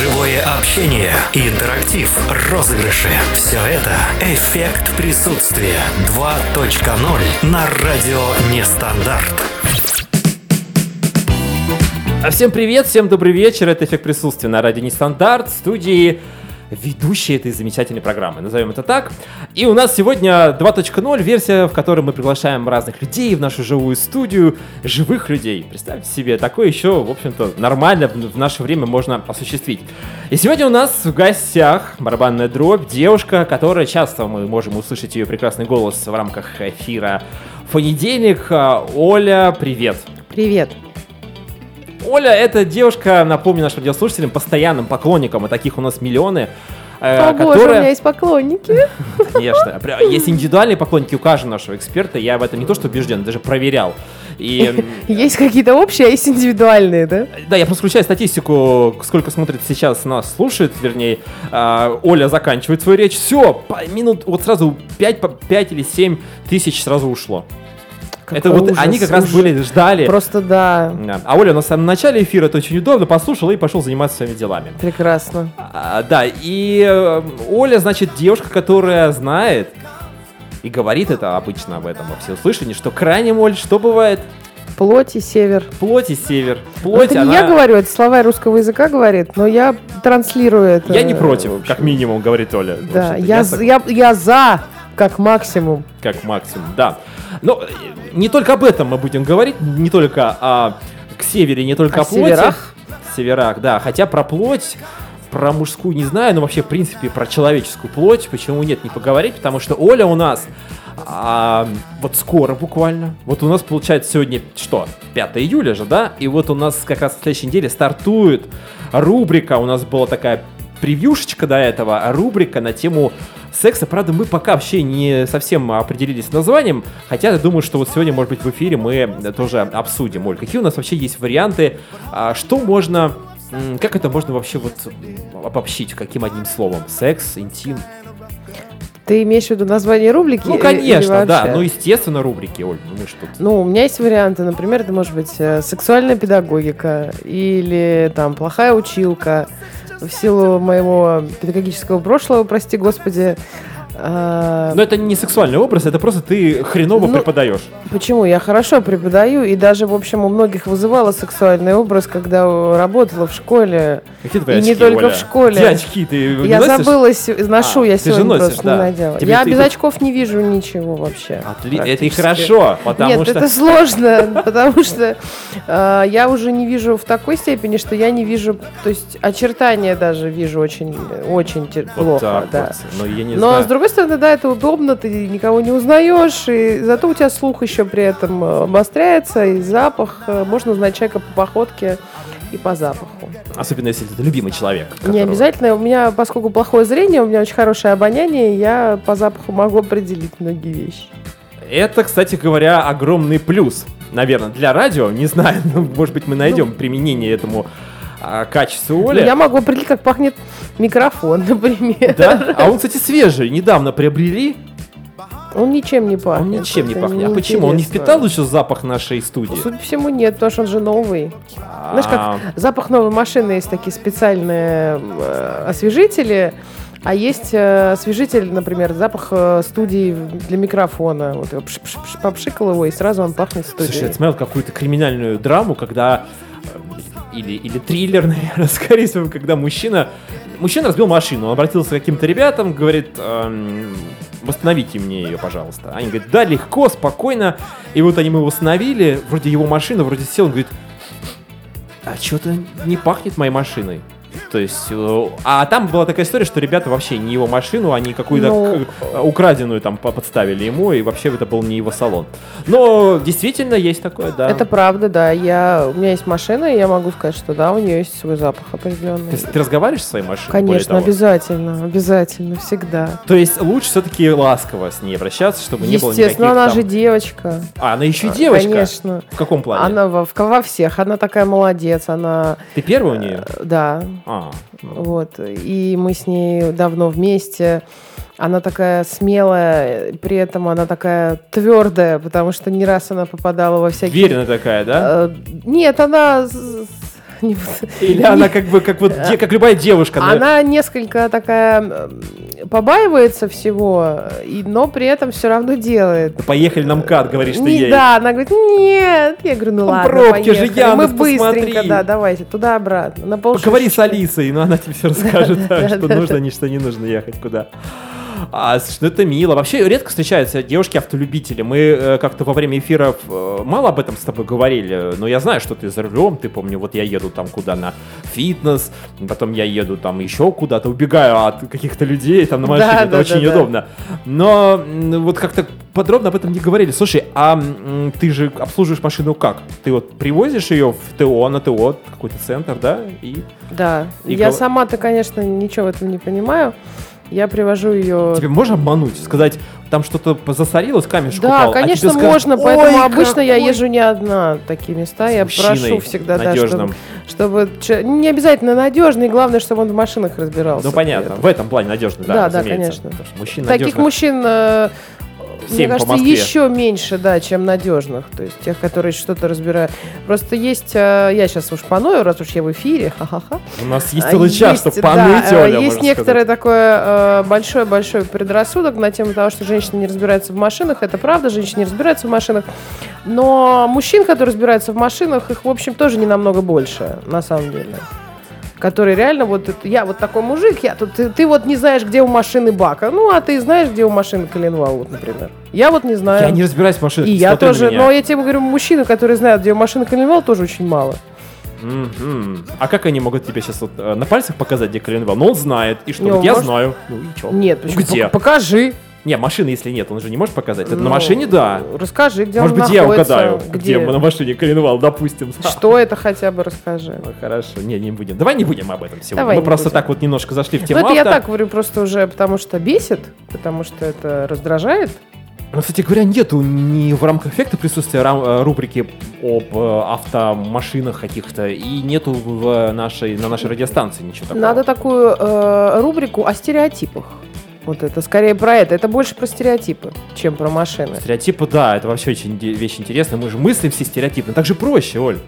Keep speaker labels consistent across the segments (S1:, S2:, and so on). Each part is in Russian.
S1: Живое общение, интерактив, розыгрыши. Все это эффект присутствия 2.0 на радио Нестандарт.
S2: Всем привет, всем добрый вечер. Это «Эффект присутствия» на радио Нестандарт студии ведущий этой замечательной программы, назовем это так. И у нас сегодня 2.0 версия, в которой мы приглашаем разных людей в нашу живую студию, живых людей. Представьте себе, такое еще, в общем-то, нормально в наше время можно осуществить. И сегодня у нас в гостях барабанная дробь, девушка, которая часто мы можем услышать ее прекрасный голос в рамках эфира понедельник. Оля, привет.
S3: Привет.
S2: Оля — это девушка, напомню нашим радиослушателям, постоянным поклонникам, и таких у нас миллионы.
S3: Э, О которая... боже, у меня есть поклонники.
S2: Конечно. Есть индивидуальные поклонники у каждого нашего эксперта. Я в этом не то что убежден, даже проверял. И...
S3: Есть какие-то общие, а есть индивидуальные, да?
S2: Да, я просто включаю статистику, сколько смотрит сейчас нас, слушает, вернее. А, Оля заканчивает свою речь. Все, минут, вот сразу 5, 5 или 7 тысяч сразу ушло. Это ужас, вот они как ужас. раз были, ждали.
S3: Просто да.
S2: да. А Оля на самом начале эфира это очень удобно, послушала и пошел заниматься своими делами.
S3: Прекрасно.
S2: А, да, и э, Оля, значит, девушка, которая знает и говорит это обычно об этом во всеуслышании, что крайне Оль, что бывает?
S3: Плоть и север.
S2: Плоть и север. Плоть,
S3: это не она... я говорю, это слова русского языка говорит, но я транслирую это.
S2: Я не против, как минимум, говорит Оля.
S3: Да, я, я, я за, как максимум.
S2: Как максимум, да. Но не только об этом мы будем говорить, не только о к севере, не только о, о плоти. Северах? Северах, да. Хотя про плоть, про мужскую не знаю, но вообще, в принципе, про человеческую плоть, почему нет, не поговорить, потому что Оля у нас а, вот скоро буквально. Вот у нас получается сегодня что? 5 июля же, да? И вот у нас как раз в следующей неделе стартует рубрика. У нас была такая превьюшечка до этого, рубрика на тему секса. Правда, мы пока вообще не совсем определились с названием, хотя я думаю, что вот сегодня, может быть, в эфире мы тоже обсудим. Оль, какие у нас вообще есть варианты, а, что можно, как это можно вообще вот обобщить, каким одним словом? Секс, интим?
S3: Ты имеешь в виду название рубрики?
S2: Ну, конечно, да. Ну, естественно, рубрики, Оль. Ну, что
S3: ну, у меня есть варианты. Например, это может быть э, сексуальная педагогика или там плохая училка в силу моего педагогического прошлого, прости господи,
S2: а, Но это не сексуальный образ, это просто ты хреново ну, преподаешь.
S3: Почему? Я хорошо преподаю, и даже, в общем, у многих вызывала сексуальный образ, когда работала в школе.
S2: Какие твои
S3: и
S2: очки,
S3: не только
S2: Оля?
S3: в школе.
S2: Где очки? Ты
S3: я носишь? забылась, ношу, а, я сегодня носишь, просто да. не надела. Тебе я без тут... очков не вижу ничего вообще.
S2: Отли... Это и хорошо, потому
S3: Нет,
S2: что...
S3: это сложно, потому что а, я уже не вижу в такой степени, что я не вижу, то есть очертания даже вижу очень, очень плохо. Но с другой стороны, да, это удобно, ты никого не узнаешь, и зато у тебя слух еще при этом э, обостряется, и запах. Э, можно узнать человека по походке и по запаху.
S2: Особенно если это любимый человек. Которого...
S3: Не обязательно. У меня, поскольку плохое зрение, у меня очень хорошее обоняние, я по запаху могу определить многие вещи.
S2: Это, кстати говоря, огромный плюс, наверное, для радио. Не знаю, ну, может быть, мы найдем ну, применение этому а, качеству Оли.
S3: Я могу определить, как пахнет микрофон, например.
S2: Да? А он, кстати, свежий. Недавно приобрели.
S3: Он ничем не пахнет.
S2: Он ничем не пахнет. А почему? Он не впитал еще запах нашей студии?
S3: Судя по всему, нет, потому что он же новый. Знаешь, как а. запах новой машины есть такие специальные э, освежители. А есть э, освежитель, например, запах э, студии для микрофона. Вот я пш -пш -пш попшикал его, и сразу он пахнет студией.
S2: Слушай, я смотрел какую-то криминальную драму, когда или, или триллер, наверное, скорее всего, когда мужчина, мужчина разбил машину, он обратился к каким-то ребятам, говорит, эм, восстановите мне ее, пожалуйста. Они говорят, да, легко, спокойно. И вот они его восстановили, вроде его машина, вроде сел, он говорит, а что-то не пахнет моей машиной. То есть, э, а там была такая история, что ребята вообще не его машину, они какую-то ну, э, украденную там подставили ему, и вообще это был не его салон. Но действительно есть такое, да.
S3: Это правда, да. Я, у меня есть машина, и я могу сказать, что да, у нее есть свой запах определенный.
S2: Ты, ты разговариваешь со своей машиной?
S3: Конечно, обязательно, обязательно, всегда.
S2: То есть лучше все-таки ласково с ней обращаться, чтобы не было никаких
S3: Естественно, она там... же девочка.
S2: А, она еще и девочка?
S3: Конечно.
S2: В каком плане?
S3: Она во, во всех, она такая молодец, она...
S2: Ты первая у нее?
S3: Да. А. Вот. И мы с ней давно вместе. Она такая смелая, при этом она такая твердая, потому что не раз она попадала во всякие...
S2: Уверенная такая, да?
S3: Э, нет, она
S2: Или она как бы, как вот, как любая девушка.
S3: Она несколько такая побаивается всего, но при этом все равно делает.
S2: Поехали на МКАД, говоришь ты ей.
S3: Да, она говорит, нет. Я говорю, ну ладно,
S2: Пробки же
S3: Мы быстренько, да, давайте, туда-обратно.
S2: Поговори с Алисой, но она тебе все расскажет, что нужно, ни что не нужно ехать куда. А, что это мило. Вообще редко встречаются девушки-автолюбители. Мы э, как-то во время эфиров э, мало об этом с тобой говорили, но я знаю, что ты за рулем, ты помню, вот я еду там куда на фитнес, потом я еду там еще куда-то, убегаю от каких-то людей там на машине, да, это да, очень да, удобно. Но вот как-то подробно об этом не говорили. Слушай, а ты же обслуживаешь машину как? Ты вот привозишь ее в ТО, на ТО, какой-то центр, да?
S3: И, да, и я гов... сама-то, конечно, ничего в этом не понимаю. Я привожу ее...
S2: Тебе можно обмануть? Сказать, там что-то засорилось, камешек
S3: да, упал? Да, конечно, а можно, скажут, поэтому обычно какой... я езжу не одна в такие места. С я прошу всегда, надежным. да, чтобы, чтобы... Не обязательно надежный, главное, чтобы он в машинах разбирался.
S2: Ну, понятно, в этом плане надежный, да,
S3: Да, да, конечно. Мужчин Таких мужчин э, мне кажется, еще меньше, да, чем надежных. То есть тех, которые что-то разбирают. Просто есть, э, я сейчас уж поною, раз уж я в эфире, ха-ха-ха.
S2: У нас есть целый час, чтобы поныть,
S3: да, Оля, Есть некоторое такое большой-большой э, предрассудок на тему того, что женщины не разбираются в машинах. Это правда, женщины не разбираются в машинах. Но мужчин, которые разбираются в машинах, их, в общем, тоже не намного больше, на самом деле который реально вот я вот такой мужик, я тут ты, ты вот не знаешь, где у машины бака, ну а ты знаешь, где у машины коленвал, вот, например. Я вот не знаю.
S2: Я не разбираюсь в машинах.
S3: И я тоже, но я тебе говорю, мужчины, которые знают, где у машины коленвал, тоже очень мало.
S2: Mm-hmm. А как они могут тебе сейчас вот э, на пальцах показать, где коленвал? Ну, он знает. И что? Ну, я может... знаю. Ну и что?
S3: Нет,
S2: ну,
S3: где? Покажи.
S2: Не, машины, если нет, он же не может показать. Это ну, на машине, да.
S3: Расскажи, где
S2: Может
S3: он
S2: быть, находится, я угадаю, где, где на машине коленвал, допустим.
S3: Что это хотя бы расскажи.
S2: Ну, хорошо, не, не будем. Давай не будем об этом сегодня. Давай Мы просто будем. так вот немножко зашли в тему
S3: Ну, это я так говорю просто уже, потому что бесит, потому что это раздражает.
S2: Ну, кстати говоря, нету ни в рамках эффекта присутствия рам- э, рубрики об э, автомашинах каких-то, и нету в нашей, на нашей радиостанции ничего такого.
S3: Надо такую э, рубрику о стереотипах. Вот это скорее про это. Это больше про стереотипы, чем про машины.
S2: Стереотипы, да, это вообще очень вещь интересная. Мы же мыслим все стереотипно. Так же проще, Оль.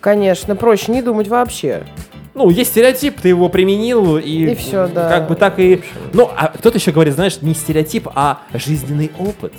S3: Конечно, проще не думать вообще.
S2: Ну, есть стереотип, ты его применил, и,
S3: и все, да.
S2: Как бы так и. Ну, а кто-то еще говорит, знаешь, не стереотип, а жизненный опыт.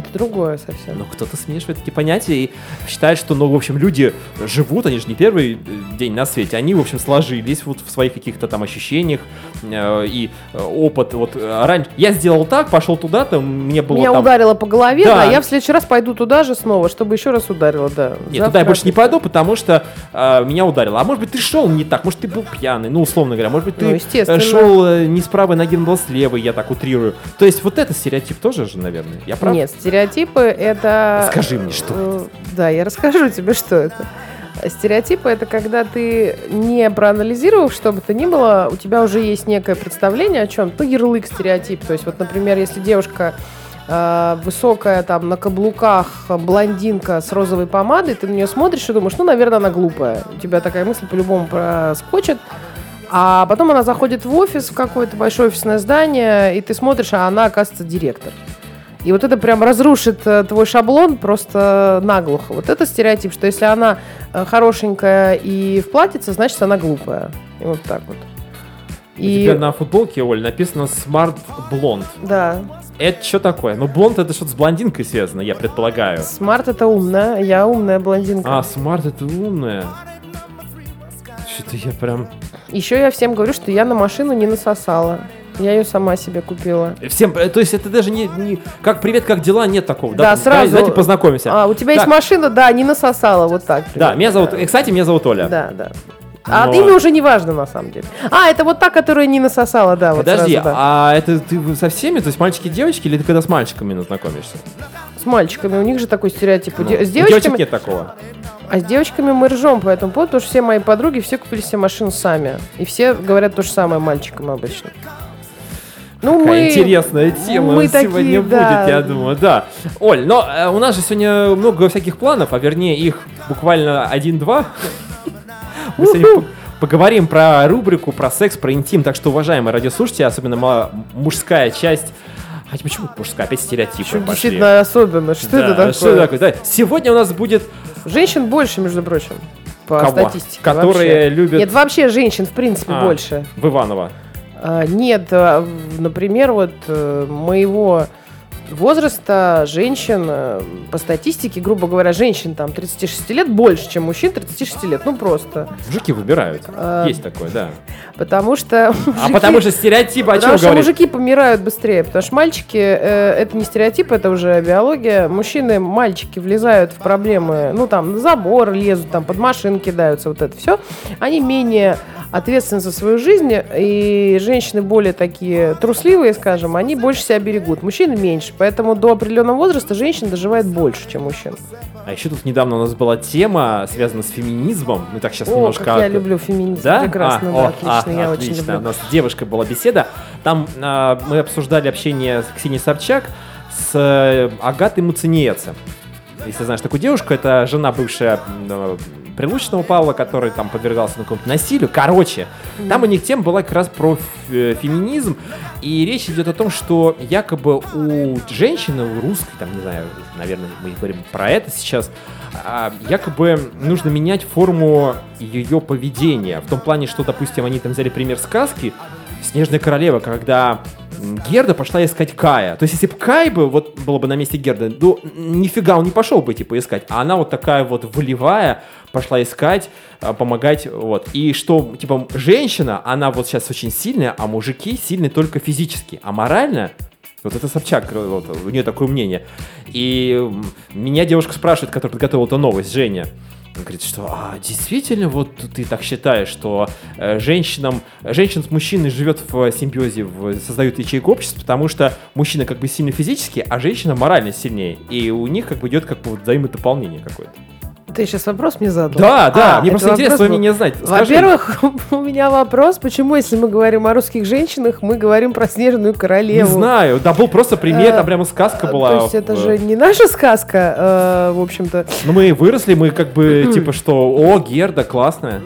S3: Это другое совсем.
S2: Но кто-то смешивает эти понятия и считает, что, ну, в общем, люди живут, они же не первый э, день на свете, они, в общем, сложились вот в своих каких-то там ощущениях э, и э, опыт. Вот э, раньше я сделал так, пошел туда-то, мне было
S3: Меня
S2: там...
S3: ударило по голове, да. да, я в следующий раз пойду туда же снова, чтобы еще раз ударило, да.
S2: Нет, Завтра туда я больше не пойду, потому что э, меня ударило. А может быть, ты шел не так, может, ты был пьяный, ну, условно говоря, может быть, ты ну, шел не с правой ноги, но с левой, я так утрирую. То есть вот это стереотип тоже же, наверное, я прав?
S3: Нет, стереотипы это...
S2: Скажи мне, что
S3: это. Э, да, я расскажу тебе, что это. Стереотипы это когда ты не проанализировав, что бы то ни было, у тебя уже есть некое представление о чем. Ну, ярлык стереотип. То есть, вот, например, если девушка э, высокая, там, на каблуках, блондинка с розовой помадой, ты на нее смотришь и думаешь, ну, наверное, она глупая. У тебя такая мысль по-любому проскочит. А потом она заходит в офис, в какое-то большое офисное здание, и ты смотришь, а она, оказывается, директор. И вот это прям разрушит э, твой шаблон просто наглухо. Вот это стереотип, что если она э, хорошенькая и в платьице, значит она глупая. И вот так вот.
S2: И... У тебя на футболке, Оль, написано Smart Blonde.
S3: Да.
S2: Это что такое? Ну, blonde это что-то с блондинкой связано, я предполагаю.
S3: Smart это умная, я умная блондинка.
S2: А, smart это умная. Что-то я прям...
S3: Еще я всем говорю, что я на машину не насосала. Я ее сама себе купила.
S2: Всем, э, то есть это даже не, не как привет, как дела, нет такого.
S3: Да, да сразу.
S2: Давайте познакомимся.
S3: А, у тебя так. есть машина, да, не насосала, вот так.
S2: Привет. Да, меня зовут, да. кстати, меня зовут Оля.
S3: Да, да. А Но... имя уже не важно на самом деле. А, это вот та, которая не насосала, да.
S2: Подожди,
S3: вот сразу, да.
S2: а это ты со всеми, то есть мальчики и девочки, или ты когда с мальчиками знакомишься?
S3: С мальчиками, у них же такой стереотип.
S2: Ну, с девочками... Девочек нет такого.
S3: А с девочками мы ржем по этому поводу, потому что все мои подруги, все купили себе машину сами. И все говорят то же самое мальчикам обычно.
S2: Ну, Какая мы, интересная тема мы сегодня такие, будет, да. я думаю, да. Оль, но э, у нас же сегодня много всяких планов, а вернее их буквально один-два. Мы сегодня поговорим про рубрику, про секс, про интим. Так что, уважаемые радиослушатели, особенно мужская часть Хотя почему мужская? Опять стереотипы Почему
S3: пошли. Действительно особенно. Что да, это такое? Что такое? Да.
S2: Сегодня у нас будет...
S3: Женщин больше, между прочим. по Кого? статистике.
S2: Которые
S3: вообще.
S2: любят...
S3: Нет, вообще женщин, в принципе, а, больше.
S2: В Иваново.
S3: А, нет, а, например, вот э, моего возраста женщин, э, по статистике, грубо говоря, женщин там 36 лет больше, чем мужчин 36 лет. Ну просто.
S2: Мужики выбирают. А, Есть такое, да.
S3: Потому что...
S2: Мужики, а потому что стереотип о
S3: Потому что говорит? мужики помирают быстрее. Потому что мальчики, э, это не стереотип, это уже биология. Мужчины, мальчики влезают в проблемы, ну там, на забор лезут, там под машин кидаются, вот это все. Они менее ответственны за свою жизнь, и женщины более такие трусливые, скажем, они больше себя берегут. Мужчины меньше. Поэтому до определенного возраста женщин доживает больше, чем мужчин.
S2: А еще тут недавно у нас была тема, связанная с феминизмом. Мы так сейчас
S3: о,
S2: немножко...
S3: Как я люблю феминизм.
S2: Да?
S3: Прекрасно, а, да,
S2: о,
S3: отлично,
S2: а,
S3: я
S2: отлично.
S3: очень люблю.
S2: У нас с девушкой была беседа. Там а, мы обсуждали общение с Ксенией Собчак с э, Агатой Муцениеце. Если знаешь такую девушку, это жена бывшая Прилучного Павла, который там подвергался на какому-то насилию. Короче, там у них тема была как раз про феминизм, и речь идет о том, что якобы у женщины, у русской, там, не знаю, наверное, мы говорим про это сейчас, а, якобы нужно менять форму ее поведения. В том плане, что, допустим, они там взяли пример сказки «Снежная королева», когда Герда пошла искать Кая. То есть, если бы Кай бы, вот было бы на месте Герды, ну, нифига он не пошел бы, типа, искать. А она вот такая вот волевая, пошла искать, а, помогать, вот. И что, типа, женщина, она вот сейчас очень сильная, а мужики сильны только физически, а морально вот это Собчак, вот, у нее такое мнение. И меня девушка спрашивает, которая подготовила эту новость, Женя. Он говорит, что а, действительно, вот ты так считаешь, что э, женщинам, женщин с мужчиной живет в симбиозе, в, создают ячейку общества, потому что мужчина как бы сильно физически, а женщина морально сильнее. И у них как бы идет как бы взаимодополнение какое-то.
S3: Ты сейчас вопрос мне задал?
S2: Да, да, а, мне просто интересно твое мнение знать.
S3: Во-первых, у меня вопрос, почему, если мы говорим о русских женщинах, мы говорим про снежную королеву?
S2: Не знаю, да, был просто пример, там прямо сказка была.
S3: То есть это же не наша сказка, э, в общем-то.
S2: Ну мы выросли, мы как бы, типа, что, о, Герда, классная.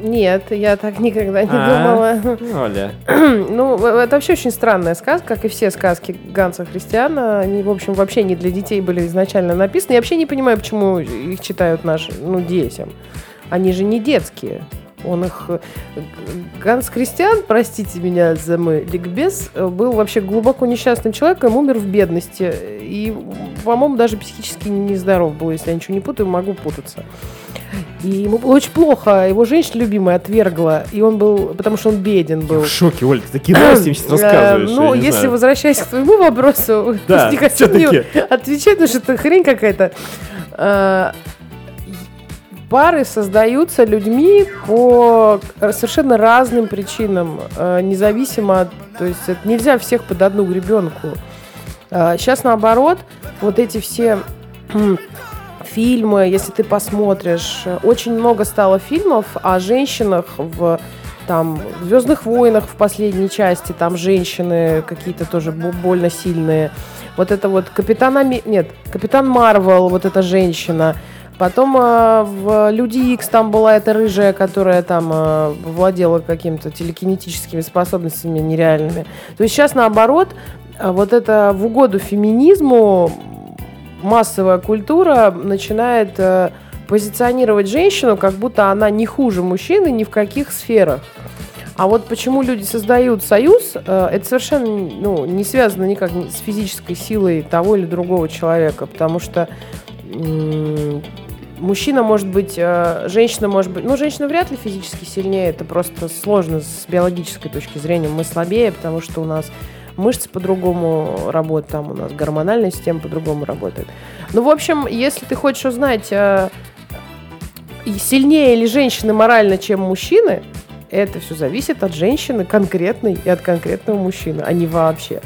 S3: Нет, я так никогда не а, думала. Оля. ну, это вообще очень странная сказка, как и все сказки Ганса Христиана. Они, в общем, вообще не для детей были изначально написаны. Я вообще не понимаю, почему их читают наши, ну, детям. Они же не детские. Он их... Ганс Христиан, простите меня за мой ликбез, был вообще глубоко несчастным человеком, умер в бедности. И, по-моему, даже психически нездоров был, если я ничего не путаю, могу путаться. И ему было очень плохо. Его женщина любимая отвергла. И он был, потому что он беден был. Я
S2: в шоке, Оль, ты такие новости сейчас рассказываешь.
S3: Ну, если знаю. возвращаясь к твоему вопросу,
S2: да, не хочу
S3: отвечать, потому что это хрень какая-то. А, пары создаются людьми по совершенно разным причинам, а, независимо от... То есть это нельзя всех под одну гребенку. Сейчас а, наоборот, вот эти все фильмы, если ты посмотришь, очень много стало фильмов о женщинах в там Звездных войнах в последней части там женщины какие-то тоже больно сильные. Вот это вот Капитан Ами... нет, Капитан Марвел, вот эта женщина. Потом э, в Люди Икс там была эта рыжая, которая там э, владела какими-то телекинетическими способностями нереальными. То есть сейчас наоборот, э, вот это в угоду феминизму массовая культура начинает э, позиционировать женщину, как будто она не хуже мужчины ни в каких сферах. А вот почему люди создают союз, э, это совершенно ну, не связано никак с физической силой того или другого человека, потому что мужчина может быть, э, женщина может быть, ну, женщина вряд ли физически сильнее, это просто сложно с биологической точки зрения. Мы слабее, потому что у нас мышцы по-другому работают, там у нас гормональная система по-другому работает. Ну, в общем, если ты хочешь узнать, э, сильнее ли женщины морально, чем мужчины, это все зависит от женщины конкретной и от конкретного мужчины, а не вообще.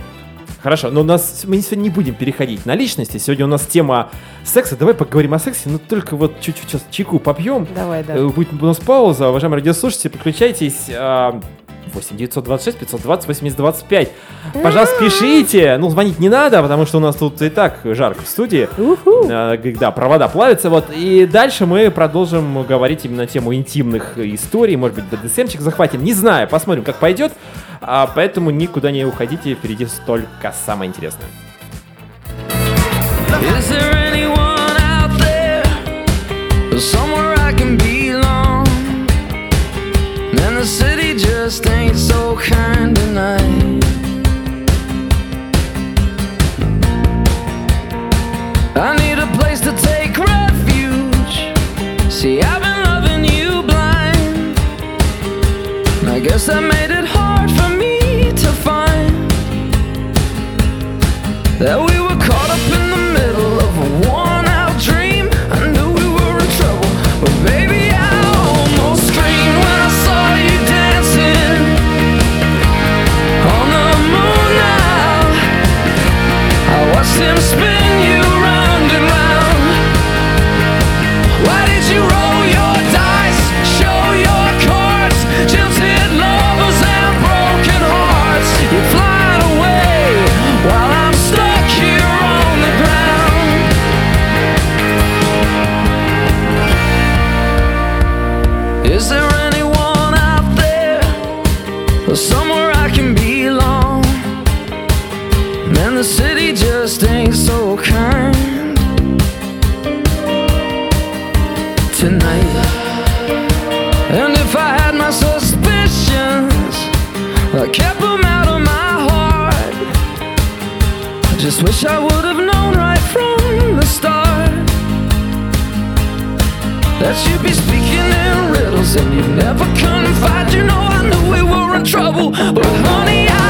S2: Хорошо, но у нас мы сегодня не будем переходить на личности. Сегодня у нас тема секса. Давай поговорим о сексе, но только вот чуть-чуть сейчас чайку попьем.
S3: Давай, да.
S2: Э, будет у нас пауза. Уважаемые радиослушатели, подключайтесь. А, 8 926 520 80 25. Пожалуйста, пишите. Ну, звонить не надо, потому что у нас тут и так жарко в студии. А, да, провода плавятся. Вот. И дальше мы продолжим говорить именно на тему интимных историй. Может быть, БДСМчик захватим. Не знаю, посмотрим, как пойдет. А, поэтому никуда не уходите. Впереди столько самое интересное. Is there anyone out there? Somewhere I can be
S4: ain't some you'd never confide. You know, I knew we were in trouble, but honey, I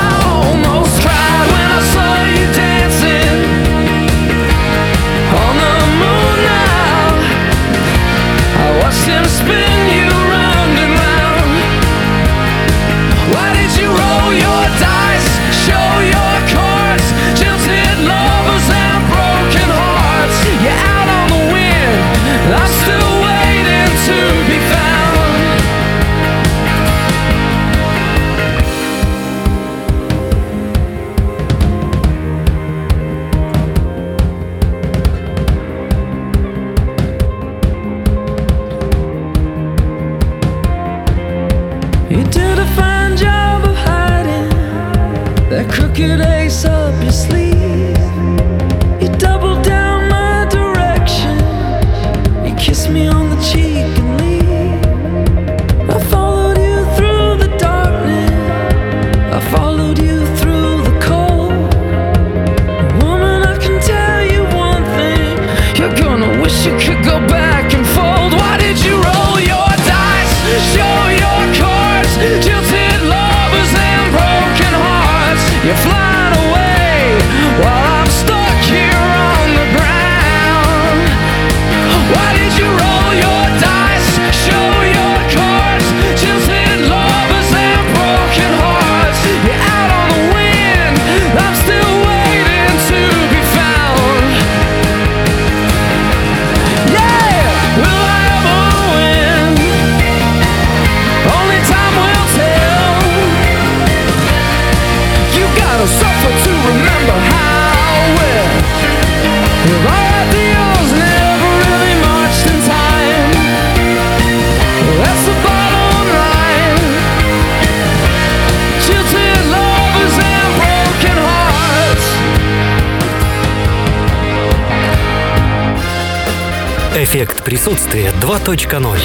S1: Эффект присутствия 2.0.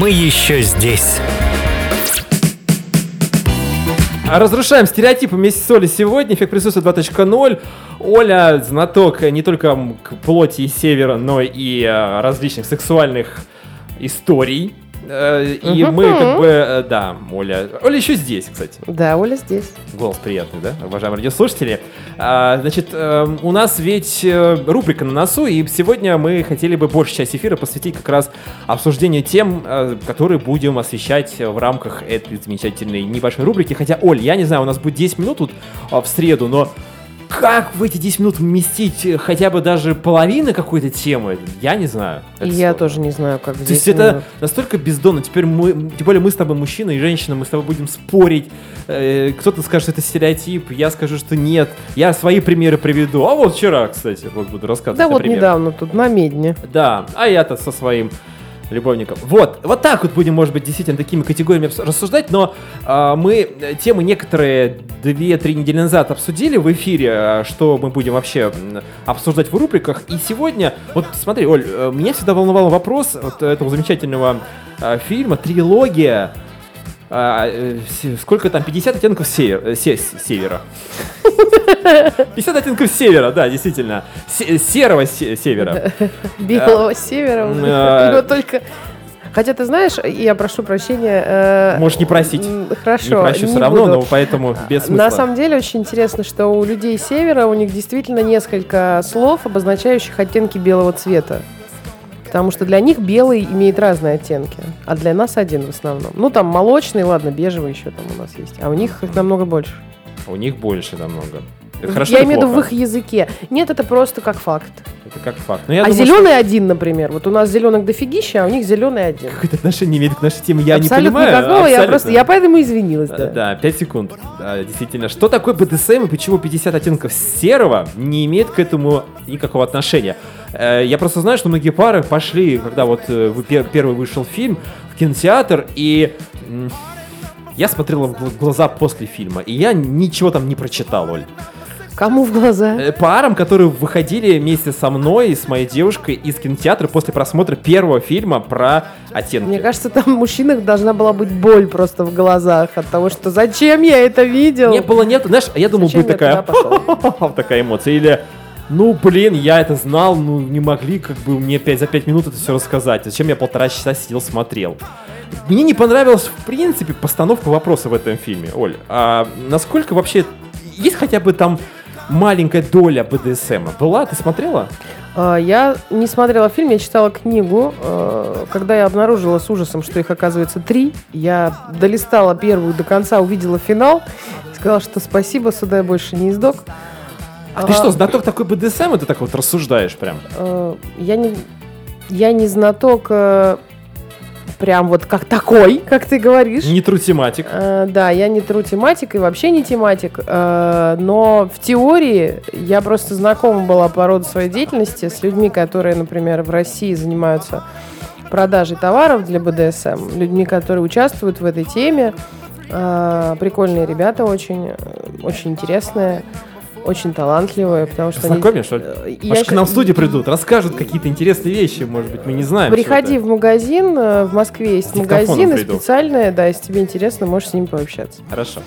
S1: Мы еще здесь.
S2: А Разрушаем стереотипы вместе с Олей сегодня. Эффект присутствия 2.0. Оля знаток не только к плоти и севера, но и э, различных сексуальных историй. Э, И мы как бы, э, да, Оля. Оля еще здесь, кстати.
S3: Да, Оля здесь.
S2: Голос приятный, да, уважаемые радиослушатели. А, значит, э, у нас ведь э, рубрика на носу, и сегодня мы хотели бы большую часть эфира посвятить как раз обсуждению тем, которые будем освещать в рамках этой замечательной небольшой рубрики. Хотя, Оль, я не знаю, у нас будет 10 минут тут а, в среду, но как в эти 10 минут вместить э, хотя бы даже половины какой-то темы, я не знаю.
S3: И я
S2: сложно.
S3: тоже не знаю, как
S2: То есть это настолько бездонно. Теперь мы, тем более мы с тобой мужчина и женщина, мы с тобой будем спорить. Э, кто-то скажет, что это стереотип, я скажу, что нет. Я свои примеры приведу. А вот вчера, кстати, вот буду рассказывать.
S3: Да вот
S2: примерах.
S3: недавно тут на Медне.
S2: Да, а я-то со своим любовником. Вот, вот так вот будем, может быть, действительно такими категориями рассуждать, но а, мы э, темы некоторые 2-3 недели назад обсудили в эфире, а, что мы будем вообще обсуждать в рубриках. И сегодня, вот смотри, Оль, э, меня всегда волновал вопрос вот этого замечательного а, фильма «Трилогия». А, э, сколько там? 50 оттенков север, э, се, севера. 50 оттенков севера, да, действительно. серого севера.
S3: Белого а, севера. Его только Хотя ты знаешь, я прошу прощения.
S2: Э, Можешь не просить.
S3: Хорошо.
S2: Не прощу не все равно, но поэтому без смысла.
S3: На самом деле очень интересно, что у людей севера у них действительно несколько слов, обозначающих оттенки белого цвета. Потому что для них белый имеет разные оттенки, а для нас один в основном. Ну, там молочный, ладно, бежевый еще там у нас есть, а у них их намного больше.
S2: У них больше намного.
S3: Это хорошо Я имею в виду в их языке. Нет, это просто как факт.
S2: Это как факт.
S3: Но я а думаю, зеленый что... один, например. Вот у нас зеленых дофигища, а у них зеленый один.
S2: Какое-то отношение имеет к нашей теме, я
S3: Абсолютно
S2: не понимаю.
S3: Никакого, Абсолютно. я просто, я поэтому извинилась. Да,
S2: да 5 секунд. Да, действительно. Что такое БДСМ и почему 50 оттенков серого не имеет к этому никакого отношения? Э, я просто знаю, что многие пары пошли, когда вот э, первый вышел фильм, в кинотеатр, и я смотрел в глаза после фильма, и я ничего там не прочитал, Оль.
S3: Кому в глаза?
S2: Э, парам, которые выходили вместе со мной и с моей девушкой из кинотеатра после просмотра первого фильма про оттенки.
S3: Мне кажется, там в мужчинах должна была быть боль просто в глазах от того, что зачем я это видел?
S2: Не было, нет. Знаешь, я думал, будет такая такая эмоция. Или ну, блин, я это знал, ну, не могли как бы мне 5, за 5 минут это все рассказать. Зачем я полтора часа сидел, смотрел? Мне не понравилась, в принципе, постановка вопроса в этом фильме, Оль. А насколько вообще... Есть хотя бы там маленькая доля БДСМа была? Ты смотрела?
S3: А, я не смотрела фильм, я читала книгу. А, когда я обнаружила с ужасом, что их оказывается три, я долистала первую до конца, увидела финал, сказала, что спасибо, сюда я больше не издок.
S2: А, а ты что, знаток такой БДСМ, и ты так вот рассуждаешь прям?
S3: Я не, я не знаток прям вот как такой, как ты говоришь.
S2: Не тру тематик.
S3: Э, да, я не тру тематик и вообще не тематик. Э, но в теории я просто знакома была по роду своей деятельности с людьми, которые, например, в России занимаются продажей товаров для БДСМ, людьми, которые участвуют в этой теме. Э, прикольные ребята очень, э, очень интересные очень талантливые, потому что
S2: Знакомишь, они... Э, я Может, к нам в студию придут, расскажут какие-то интересные вещи, может быть, мы не знаем.
S3: Приходи в магазин, э, в Москве есть магазины специальные, да, если тебе интересно, можешь с ними пообщаться.
S2: Хорошо.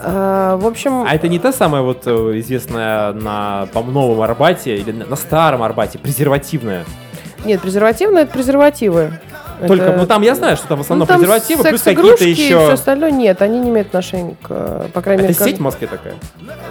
S3: А, в общем...
S2: А это не та самая вот э, известная на по новом Арбате или на, на старом Арбате, презервативная?
S3: Нет, презервативные это презервативы.
S2: Только, это... ну там я знаю, что там в основном ну, там презервативы, плюс какие-то еще... и
S3: все остальное нет, они не имеют отношения к, по крайней
S2: мере...
S3: Это
S2: сеть в Москве такая?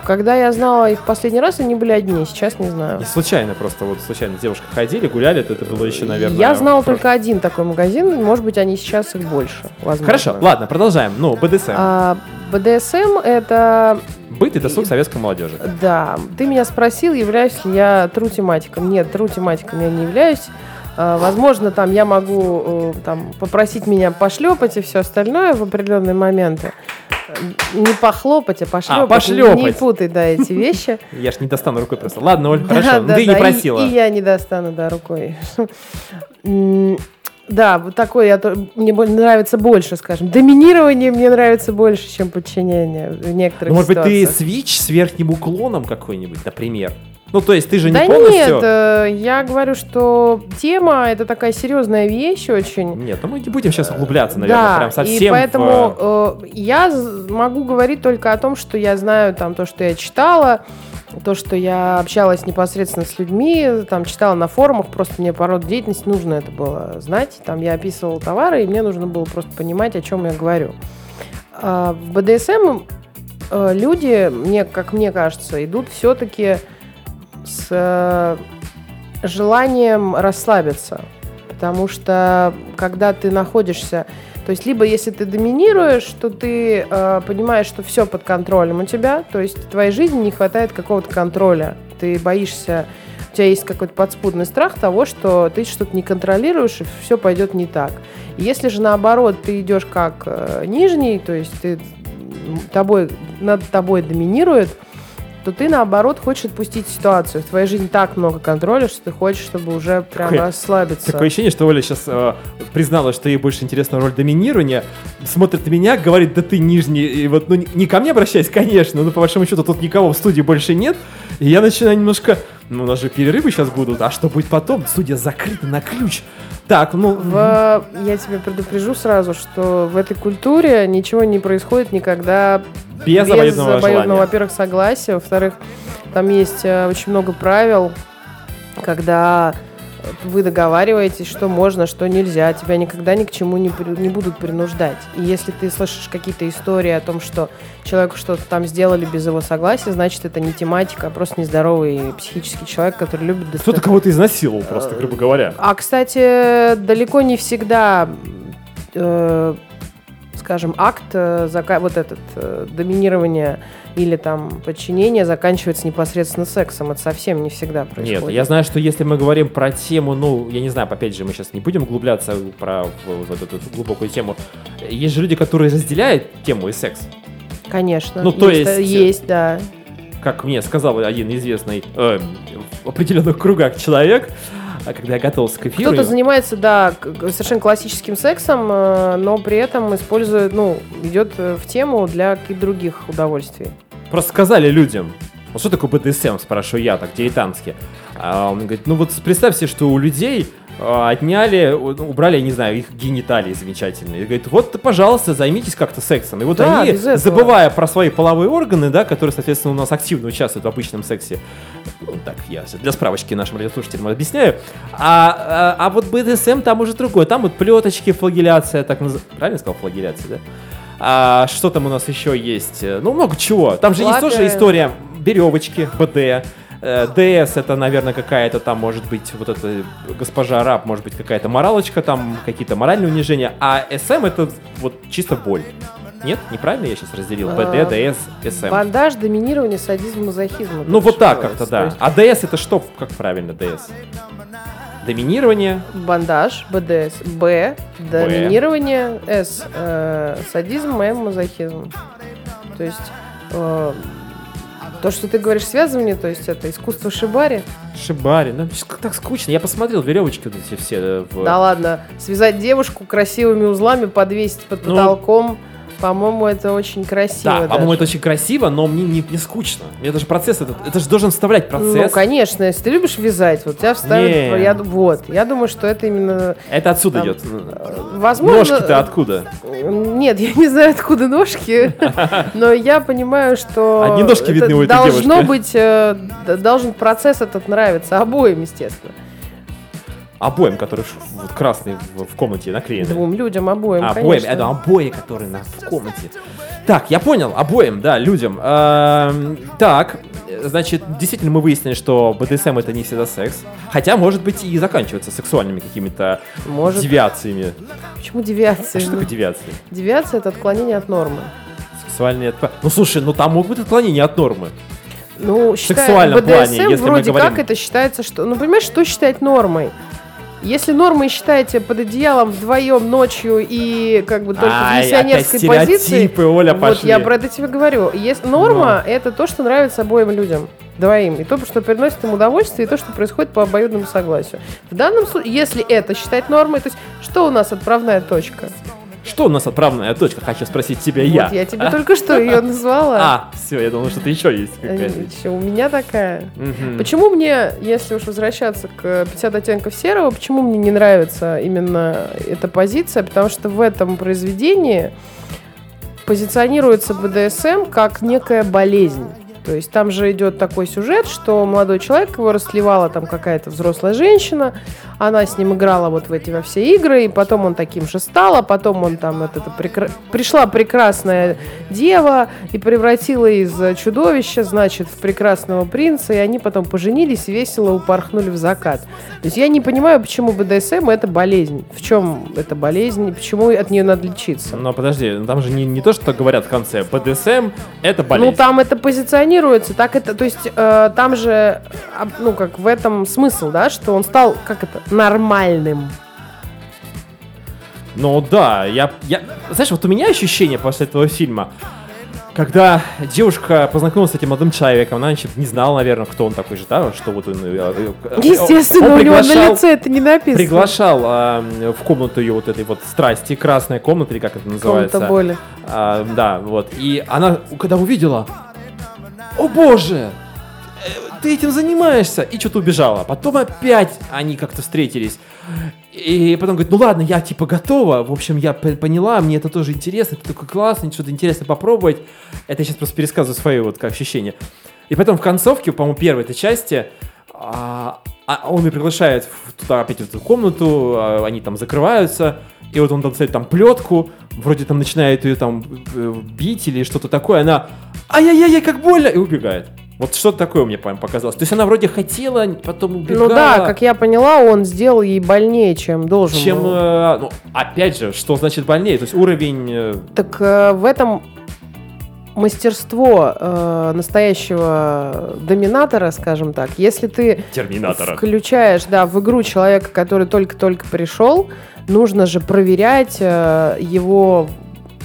S3: Когда я знала их последний раз, они были одни, сейчас не знаю.
S2: И случайно просто, вот случайно девушка ходили, гуляли, это, это было еще, наверное...
S3: Я знала только один такой магазин, может быть, они сейчас их больше, возможно.
S2: Хорошо, ладно, продолжаем. Ну, БДСМ. А,
S3: БДСМ это...
S2: Быт и досуг советской молодежи.
S3: Да. Ты меня спросил, являюсь ли я тру тематиком. Нет, тру тематиком я не являюсь. А, возможно, там я могу э, там, попросить меня пошлепать и все остальное в определенные моменты. Не похлопать, а пошлепать. А,
S2: пошлепать.
S3: Не путай, да, эти вещи.
S2: Я ж не достану рукой просто. Ладно, Оль, хорошо, ты не просила.
S3: И я не достану, да, рукой. Да, вот такой я, мне нравится больше, скажем. Доминирование мне нравится больше, чем подчинение в некоторых ну,
S2: может
S3: ситуациях.
S2: быть, ты свич с верхним уклоном какой-нибудь, например? Ну, то есть ты же не
S3: да
S2: полностью...
S3: нет, э, я говорю, что тема — это такая серьезная вещь очень.
S2: Нет, ну мы не будем сейчас углубляться, наверное,
S3: да,
S2: прям совсем
S3: и поэтому в... э, я могу говорить только о том, что я знаю там то, что я читала, то, что я общалась непосредственно с людьми, там читала на форумах, просто мне по роду деятельности нужно это было знать. Там я описывала товары, и мне нужно было просто понимать, о чем я говорю. А в БДСМ э, люди, мне, как мне кажется, идут все-таки с э, желанием расслабиться. Потому что когда ты находишься... То есть либо если ты доминируешь, то ты э, понимаешь, что все под контролем у тебя, то есть твоей жизни не хватает какого-то контроля. Ты боишься, у тебя есть какой-то подспудный страх того, что ты что-то не контролируешь, и все пойдет не так. Если же наоборот ты идешь как э, нижний, то есть ты тобой, над тобой доминирует, то ты, наоборот, хочешь отпустить ситуацию. В твоей жизни так много контроля, что ты хочешь, чтобы уже прям такое, расслабиться.
S2: Такое ощущение, что Оля сейчас э, призналась, что ей больше интересна роль доминирования, смотрит на меня, говорит, да ты нижний, и вот, ну, не ко мне обращаясь, конечно, но по большому счету тут никого в студии больше нет, и я начинаю немножко, ну, у нас же перерывы сейчас будут, а что будет потом? Студия закрыта на ключ. Так, ну...
S3: В, я тебя предупрежу сразу, что в этой культуре ничего не происходит никогда
S2: без, без обоюдного,
S3: обоюдного во-первых, согласия, во-вторых, там есть э, очень много правил, когда вы договариваетесь, что можно, что нельзя, тебя никогда ни к чему не, при, не будут принуждать. И если ты слышишь какие-то истории о том, что человеку что-то там сделали без его согласия, значит, это не тематика, а просто нездоровый психический человек, который любит...
S2: Достать... Кто-то кого-то изнасиловал просто, грубо говоря.
S3: А, кстати, далеко не всегда э, скажем, акт, э, вот этот, э, доминирование или там подчинение заканчивается непосредственно сексом. Это совсем не всегда происходит.
S2: Нет, я знаю, что если мы говорим про тему, ну, я не знаю, опять же, мы сейчас не будем углубляться про вот эту глубокую тему. Есть же люди, которые разделяют тему и секс.
S3: Конечно.
S2: Ну, то есть...
S3: Есть, есть да.
S2: Как мне сказал один известный э, в определенных кругах человек, когда я готовился к эфиру...
S3: Кто-то занимается, да, совершенно классическим сексом, э, но при этом использует, ну, идет э, в тему для каких-то других удовольствий.
S2: Просто сказали людям, ну что такое БДСМ, спрашиваю я, так дилетантски. А он говорит, ну вот представьте, что у людей а, отняли, убрали, я не знаю, их гениталии замечательные. И говорит, вот, пожалуйста, займитесь как-то сексом. И вот да, они, забывая про свои половые органы, да, которые, соответственно, у нас активно участвуют в обычном сексе, ну, так, я для справочки нашим радиослушателям объясняю, а, а, а вот БДСМ там уже другое, там вот плеточки, флагеляция, так называется, правильно сказал, флагеляция, да? А, что там у нас еще есть? Ну, много чего. Там же Флаг... есть тоже история веревочки, БД, ДС это, наверное, какая-то там, может быть, вот эта госпожа раб, может быть, какая-то моралочка, там какие-то моральные унижения, а СМ это вот чисто боль. Нет, неправильно я сейчас разделил. БД, а, ДС, СМ.
S3: Бандаж, доминирование, садизм, мазохизм.
S2: Ну вот так как-то, да. А ДС это что? Как правильно ДС? Доминирование.
S3: Бандаж, БДС. Б. Доминирование. С. Э, садизм, М. Мазохизм. То есть э, то, что ты говоришь связывание, то есть это искусство шибари?
S2: Шибари, ну так скучно. Я посмотрел веревочки вот эти все. Э,
S3: в... Да ладно, связать девушку красивыми узлами, подвесить под ну, потолком. По-моему, это очень красиво.
S2: Да, по-моему, это очень красиво, но мне не, не скучно. Мне даже процесс этот, это же должен вставлять процесс. Ну,
S3: конечно, если ты любишь вязать, вот тебя вставят. Не. Я, вот, я думаю, что это именно.
S2: Это отсюда там, идет.
S3: Возможно.
S2: Ножки-то откуда?
S3: Нет, я не знаю, откуда ножки, но я понимаю, что.
S2: Одни ножки видны у этой
S3: Должно быть, э, должен процесс этот нравиться обоим, естественно.
S2: Обоим, которые вот красные в, в комнате наклеены.
S3: Двум людям обоим,
S2: Обоим, это обои, которые на, в комнате. Так, я понял, обоим, да, людям. Эм, так, значит, действительно мы выяснили, что БДСМ это не всегда секс. Хотя, может быть, и заканчивается сексуальными какими-то может... девиациями.
S3: Почему девиации? А
S2: что такое девиация?
S3: Девиация это отклонение от нормы.
S2: Сексуальные от... Ну слушай, ну там могут быть отклонения от нормы.
S3: Ну,
S2: в сексуальном
S3: БДСМ
S2: плане, если
S3: вроде
S2: мы говорим...
S3: как это считается, что... Ну, понимаешь, что считать нормой? Если нормой считаете под одеялом вдвоем ночью и как бы только Ай, в миссионерской позиции,
S2: Оля,
S3: вот
S2: пошли.
S3: я про это тебе говорю. Есть норма Но. это то, что нравится обоим людям двоим. И то, что приносит им удовольствие, и то, что происходит по обоюдному согласию. В данном случае, если это считать нормой, то есть что у нас отправная точка?
S2: Что у нас отправная точка? Хочу спросить тебя вот я.
S3: Я тебе а? только что ее назвала.
S2: А, все, я думал, что ты еще есть
S3: какая-то. Еще у меня такая. Почему мне, если уж возвращаться к 50 оттенков серого, почему мне не нравится именно эта позиция? Потому что в этом произведении позиционируется БДСМ как некая болезнь. То есть там же идет такой сюжет, что молодой человек его расслевала там какая-то взрослая женщина, она с ним играла вот в эти во все игры, и потом он таким же стал, а потом он там это, это прекра... пришла прекрасная дева и превратила из чудовища, значит, в прекрасного принца, и они потом поженились, весело упорхнули в закат. То есть я не понимаю, почему БДСМ это болезнь. В чем эта болезнь, почему от нее надо лечиться?
S2: Но подожди, там же не, не то, что говорят в конце, БДСМ это болезнь.
S3: Ну там это позиционируется планируется, так это, то есть э, там же, ну как в этом смысл, да, что он стал, как это, нормальным.
S2: Ну да, я, я, знаешь, вот у меня ощущение после этого фильма, когда девушка познакомилась с этим молодым человеком, она, значит, не знала, наверное, кто он такой же, да, что вот он... Э,
S3: э, Естественно, он у него на лице это не написано.
S2: Приглашал а, в комнату ее вот этой вот страсти, красная комната, или как это называется.
S3: Комната боли.
S2: А, да, вот. И она, когда увидела, о боже, э, ты этим занимаешься, и что-то убежала. Потом опять они как-то встретились. И потом говорит, ну ладно, я типа готова, в общем, я поняла, мне это тоже интересно, это такой классный, что-то интересно попробовать. Это я сейчас просто пересказываю свои вот как ощущения. И потом в концовке, по-моему, первой этой части, а, а он и приглашает туда опять в эту комнату, а, они там закрываются, и вот он там ставит там плетку, вроде там начинает ее там э, бить или что-то такое, она ай-яй-яй, как больно, и убегает. Вот что-то такое мне показалось. То есть она вроде хотела, потом убегала.
S3: Ну да, как я поняла, он сделал ей больнее, чем должен
S2: Чем. Э, ну, опять же, что значит больнее? То есть уровень... Э...
S3: Так э, в этом мастерство э, настоящего доминатора, скажем так. Если ты
S2: Терминатора.
S3: включаешь да, в игру человека, который только-только пришел, нужно же проверять э, его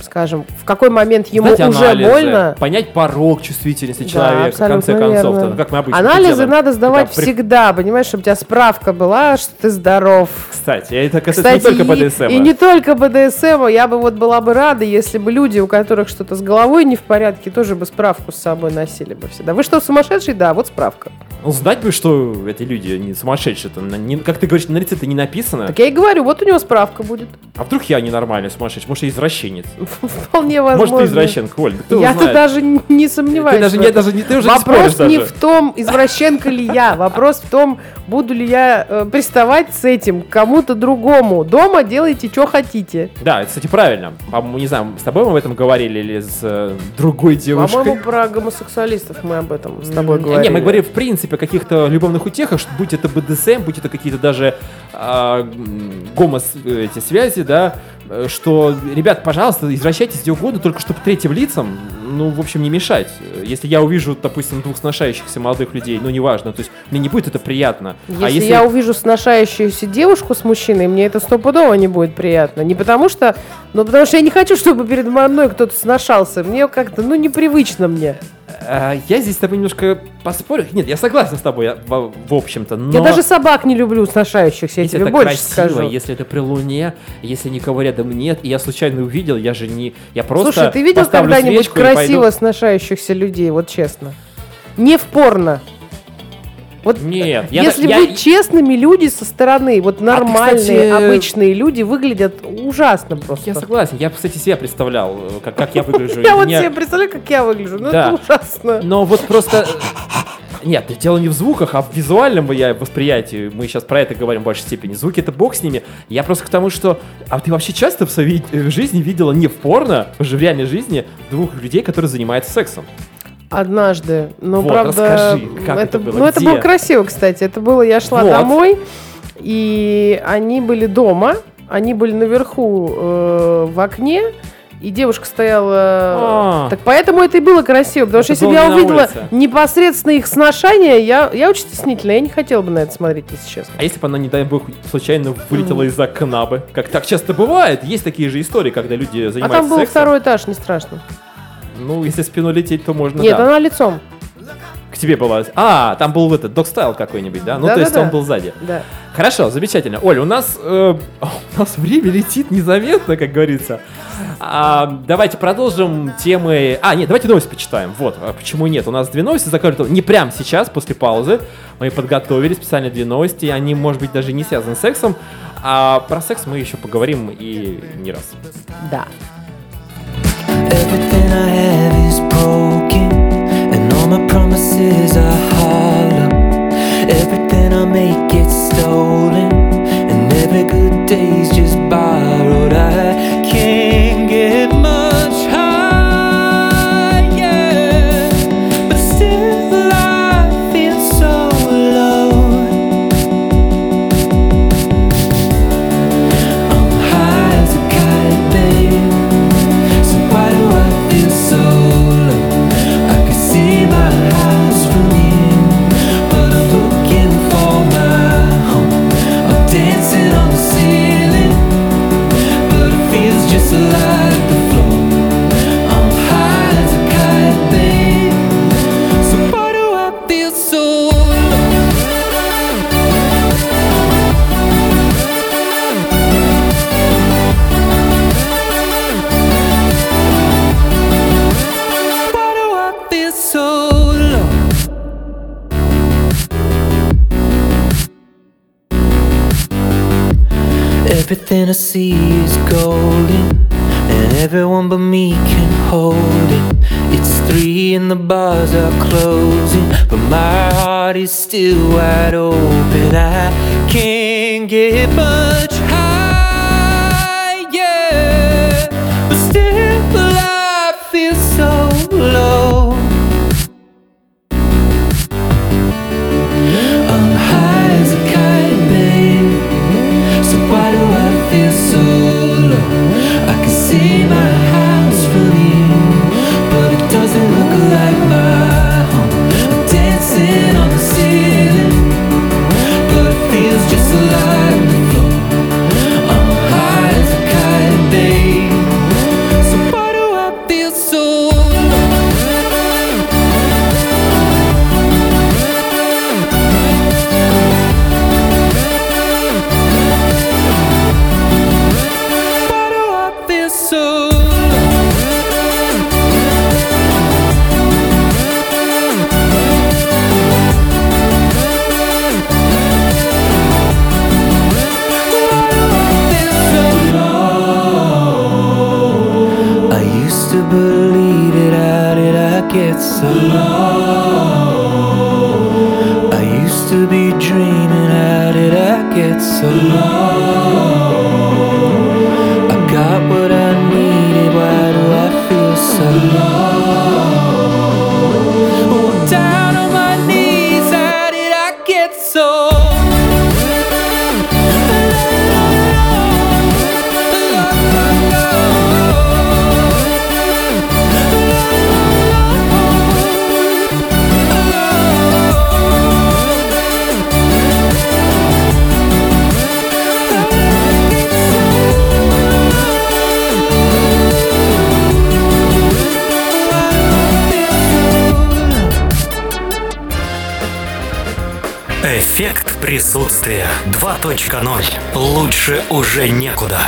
S3: скажем, в какой момент ему Знать уже анализы, больно.
S2: Понять порог чувствительности человека, да, в конце концов.
S3: То, как мы обычно Анализы делаем, надо сдавать при... всегда, понимаешь, чтобы у тебя справка была, что ты здоров.
S2: Кстати, это касается Кстати, не только БДСМ.
S3: И, и не только БДСМ, я бы вот была бы рада, если бы люди, у которых что-то с головой не в порядке, тоже бы справку с собой носили бы всегда. Вы что, сумасшедший? Да, вот справка.
S2: Ну, знать бы, что эти люди не сумасшедшие. -то. Не, как ты говоришь, на лице это не написано.
S3: Так я и говорю, вот у него справка будет.
S2: А вдруг я ненормальный сумасшедший? Может, я извращенец?
S3: Вполне возможно.
S2: Может, ты извращенка, Оль?
S3: Я тут даже не сомневаюсь. Ты
S2: даже, не, даже не, ты уже
S3: Вопрос
S2: не,
S3: не в том, извращенка ли я. Вопрос в том, буду ли я э, приставать с этим кому-то другому. Дома делайте, что хотите.
S2: Да, это, кстати, правильно. По-моему, не знаю, с тобой мы об этом говорили или с э, другой девушкой.
S3: По-моему, про гомосексуалистов мы об этом с тобой говорили.
S2: Не, мы говорим, в принципе, о каких-то любовных утехах, что будь это БДСМ, будь это какие-то даже э, гомос эти связи, да, что, ребят, пожалуйста, извращайтесь где угодно, только чтобы третьим лицам, ну, в общем, не мешать. Если я увижу, допустим, двух сношающихся молодых людей, ну, неважно, то есть мне не будет это приятно.
S3: А если, а если... я увижу сношающуюся девушку с мужчиной, мне это стопудово не будет приятно. Не потому что, ну, потому что я не хочу, чтобы перед мной кто-то сношался. Мне как-то, ну, непривычно мне.
S2: А, я здесь с тобой немножко поспорю. Нет, я согласен с тобой, в, в общем-то, но...
S3: Я даже собак не люблю сношающихся, я если тебе это больше красиво, скажу.
S2: если это при луне, если никого рядом нет, и я случайно увидел, я же не... Я просто
S3: Слушай, ты видел когда-нибудь красиво пойду... сношающихся людей, вот честно? Не в порно. Вот
S2: Нет,
S3: если я, быть я... честными, люди со стороны, вот нормальные, а ты, кстати... обычные люди выглядят ужасно просто.
S2: Я согласен. Я, кстати, себя представлял, э, как, как я выгляжу.
S3: Я вот себе представляю, как я выгляжу. Ну, это ужасно.
S2: Но вот просто... Нет, дело не в звуках, а в визуальном я восприятии. Мы сейчас про это говорим в большей степени. Звуки это бог с ними. Я просто к тому, что... А ты вообще часто в своей жизни видела не в порно, уже в реальной жизни, двух людей, которые занимаются сексом?
S3: Однажды. Но,
S2: вот,
S3: правда,
S2: расскажи, как это, это было?
S3: Ну, Где? это было красиво, кстати. Это было, я шла вот. домой, и они были дома, они были наверху э, в окне, и девушка стояла... А. Так поэтому это и было красиво, потому это что если бы я увидела непосредственно их сношение, я, я очень стеснительная, я не хотела бы на это смотреть, если честно.
S2: А если бы она, не дай бог, случайно вылетела mm. из окна бы? Как так часто бывает, есть такие же истории, когда люди занимаются А
S3: там был
S2: сексом.
S3: второй этаж, не страшно.
S2: Ну, если спину лететь, то можно,
S3: Нет,
S2: да.
S3: она лицом.
S2: К тебе была... А, там был этот, док-стайл какой-нибудь, да? Ну, да, то да, есть да. он был сзади.
S3: Да.
S2: Хорошо, замечательно. Оля, у нас, э, у нас время летит незаметно, как говорится. А, давайте продолжим темы... А, нет, давайте новости почитаем. Вот, а почему нет? У нас две новости закрыты не прямо сейчас, после паузы. Мы подготовили специально две новости. Они, может быть, даже не связаны с сексом. А про секс мы еще поговорим и не раз.
S3: Да.
S4: I have is broken, and all my promises are hollow. Everything I make gets stolen, and every good day's just borrowed. I can't get Everything I see is golden, and everyone but me can hold it. It's three and the bars are closing, but my heart is still wide open. I can't get much higher,
S1: 2.0. Лучше уже некуда.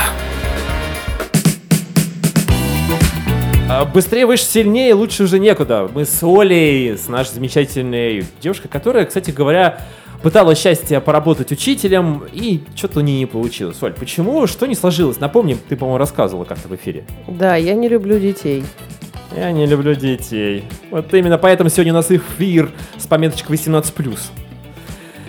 S2: А, Быстрее, выше, сильнее, лучше уже некуда. Мы с Олей, с нашей замечательной девушкой, которая, кстати говоря, пыталась счастье поработать учителем, и что-то у нее не получилось. Оль, почему? Что не сложилось? Напомним, ты, по-моему, рассказывала как-то в эфире.
S3: Да, я не люблю детей.
S2: Я не люблю детей. Вот именно поэтому сегодня у нас эфир с пометочкой 18+.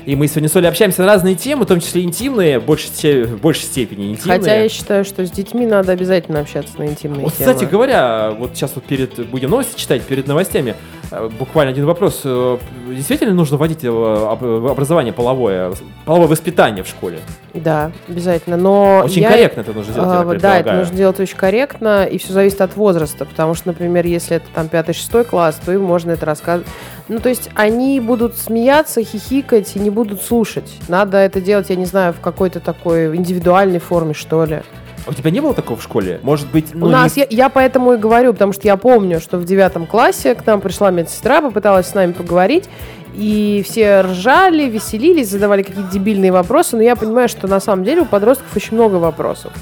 S2: И мы сегодня с Олей общаемся на разные темы, в том числе интимные, в большей, в большей степени интимные.
S3: Хотя я считаю, что с детьми надо обязательно общаться на интимные
S2: Вот,
S3: темы.
S2: кстати говоря, вот сейчас вот перед будем новости читать, перед новостями, э, буквально один вопрос. Э, Действительно нужно вводить э, об- образование половое, половое воспитание в школе?
S3: Да, обязательно. Но
S2: Очень
S3: я-
S2: корректно это нужно сделать, я
S3: А, да, это нужно делать очень корректно, и все зависит от возраста, потому что, например, если это там 5-6 класс, то им можно это рассказывать. Ну, то есть они будут смеяться, хихикать и не будут слушать. Надо это делать, я не знаю, в какой-то такой индивидуальной форме, что ли.
S2: А у тебя не было такого в школе? Может быть, ну,
S3: У нас,
S2: не-
S3: я, я поэтому и говорю, потому что я помню, что в девятом классе к нам пришла медсестра, попыталась с нами поговорить, и все ржали, веселились, задавали какие-то дебильные вопросы, но я понимаю, что на самом деле у подростков очень много вопросов.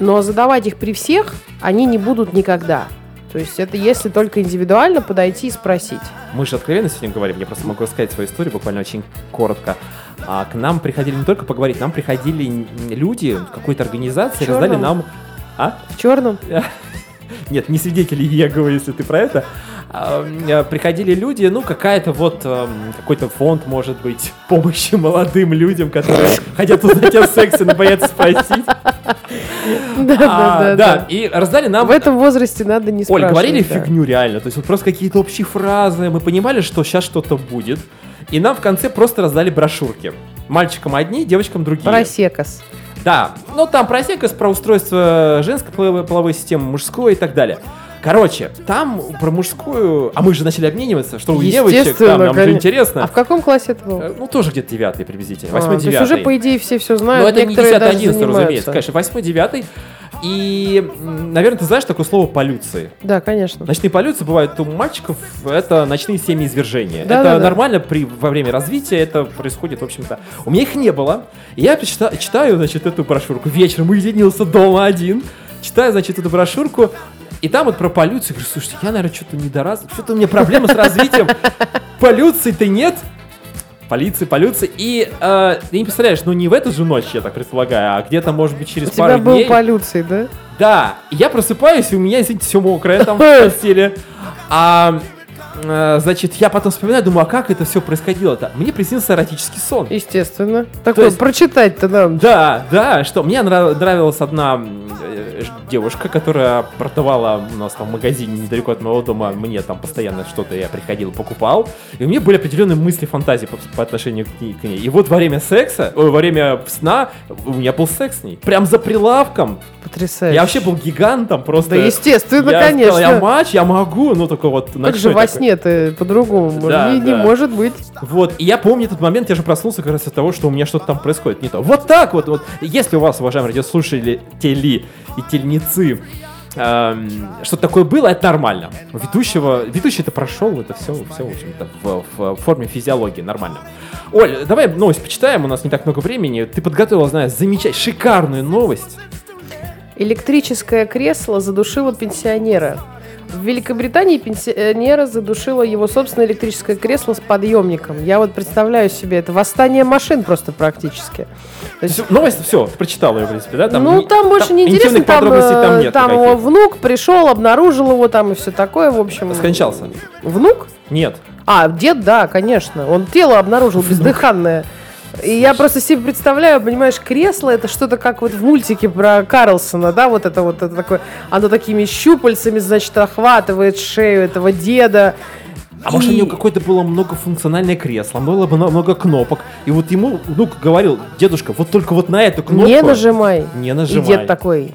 S3: Но задавать их при всех они не будут никогда. То есть это если только индивидуально подойти и спросить.
S2: мы же откровенно сегодня говорим, я просто могу рассказать свою историю буквально очень коротко. А к нам приходили не только поговорить, нам приходили люди какой-то организации, раздали нам... А?
S3: В черном?
S2: Нет, не свидетели Иеговы, если ты про это. А, м, Приходили люди, ну, какая-то вот, эм, какой-то фонд, может быть, помощи молодым людям, которые хотят узнать о сексе, но боятся спросить.
S3: Да,
S2: А,
S3: да, да.
S2: Да, и раздали нам...
S3: В этом возрасте надо не
S2: Оль,
S3: спрашивать.
S2: говорили
S3: да.
S2: фигню реально, то есть вот просто какие-то общие фразы, мы понимали, что сейчас что-то будет, и нам в конце просто раздали брошюрки. Мальчикам одни, девочкам другие.
S3: Просекос.
S2: Да, ну там про секс, про устройство женской половой, половой системы, мужской и так далее. Короче, там про мужскую, а мы же начали обмениваться, что у девочек, там, нам же
S3: конечно.
S2: интересно.
S3: А в каком классе это было?
S2: Э, Ну, тоже где-то девятый приблизительно,
S3: А,
S2: восьмой,
S3: то есть
S2: девятый.
S3: уже, по идее, все все
S2: Ну,
S3: знают.
S2: это не
S3: некоторые
S2: 10
S3: даже
S2: 11 разумеется, конечно, восьмой, девятый. И, наверное, ты знаешь такое слово полюции.
S3: Да, конечно.
S2: Ночные полюции бывают у мальчиков, это ночные семьи извержения.
S3: Да,
S2: это
S3: да, да.
S2: нормально при, во время развития, это происходит, в общем-то. У меня их не было. Я читаю, читаю, значит, эту брошюрку. Вечером уединился дома один. Читаю, значит, эту брошюрку. И там вот про полюцию. Говорю, слушайте, я, наверное, что-то недораз... Что-то у меня проблемы с развитием. Полюции-то нет. Полиции, полюции. И э, ты не представляешь, ну не в эту же ночь, я так предполагаю, а где-то, может быть, через
S3: У
S2: пару
S3: тебя был
S2: дней.
S3: полюций, да?
S2: Да, я просыпаюсь, и у меня, извините, все мокрое там в постели. А, значит, я потом вспоминаю, думаю, а как это все происходило-то? Мне приснился эротический сон.
S3: Естественно. Такое
S2: есть-
S3: прочитать-то нам.
S2: Да, да, что мне нрав- нравилась одна э, девушка, которая продавала у нас там в магазине недалеко от моего дома, мне там постоянно что-то я приходил, покупал, и у меня были определенные мысли, фантазии по, по отношению к ней, к ней. И вот во время секса, ой, во время сна у меня был секс с ней. Прям за прилавком.
S3: Потрясающе.
S2: Я вообще был гигантом, просто.
S3: Да, естественно,
S2: я
S3: конечно.
S2: сказал, я матч, я могу, ну только вот
S3: Как же во
S2: такой.
S3: Сне-то по-другому?
S2: Да,
S3: не, не
S2: да.
S3: может быть.
S2: Вот, и я помню этот момент, я же проснулся как раз от того, что у меня что-то там происходит не то. Вот так вот, вот. Если у вас, уважаемые радиослушатели, тели и тельницы, эм, что такое было, это нормально. У ведущего, ведущий это прошел, это все, все, в общем-то, в, в форме физиологии, нормально. Оль, давай новость почитаем, у нас не так много времени. Ты подготовила, знаешь, замечательную, шикарную новость.
S3: Электрическое кресло задушило пенсионера. В Великобритании пенсионера задушило его собственное электрическое кресло с подъемником. Я вот представляю себе, это восстание машин просто практически. То есть,
S2: новость, все, прочитала ее, в принципе, да?
S3: ну,
S2: не-
S3: там больше не интересно,
S2: интимных
S3: там,
S2: подробностей там
S3: э,
S2: нет
S3: там
S2: никаких.
S3: внук пришел, обнаружил его там и все такое, в общем.
S2: Скончался?
S3: Внук?
S2: Нет.
S3: А, дед, да, конечно. Он тело обнаружил бездыханное. И я просто себе представляю, понимаешь, кресло это что-то как вот в мультике про Карлсона, да, вот это вот это такое, оно такими щупальцами, значит, охватывает шею этого деда.
S2: А может, у
S3: И-
S2: него какое-то было многофункциональное кресло, было бы много кнопок. И вот ему внук говорил, дедушка, вот только вот на эту кнопку.
S3: Не нажимай.
S2: Не
S3: И
S2: нажимай.
S3: дед такой.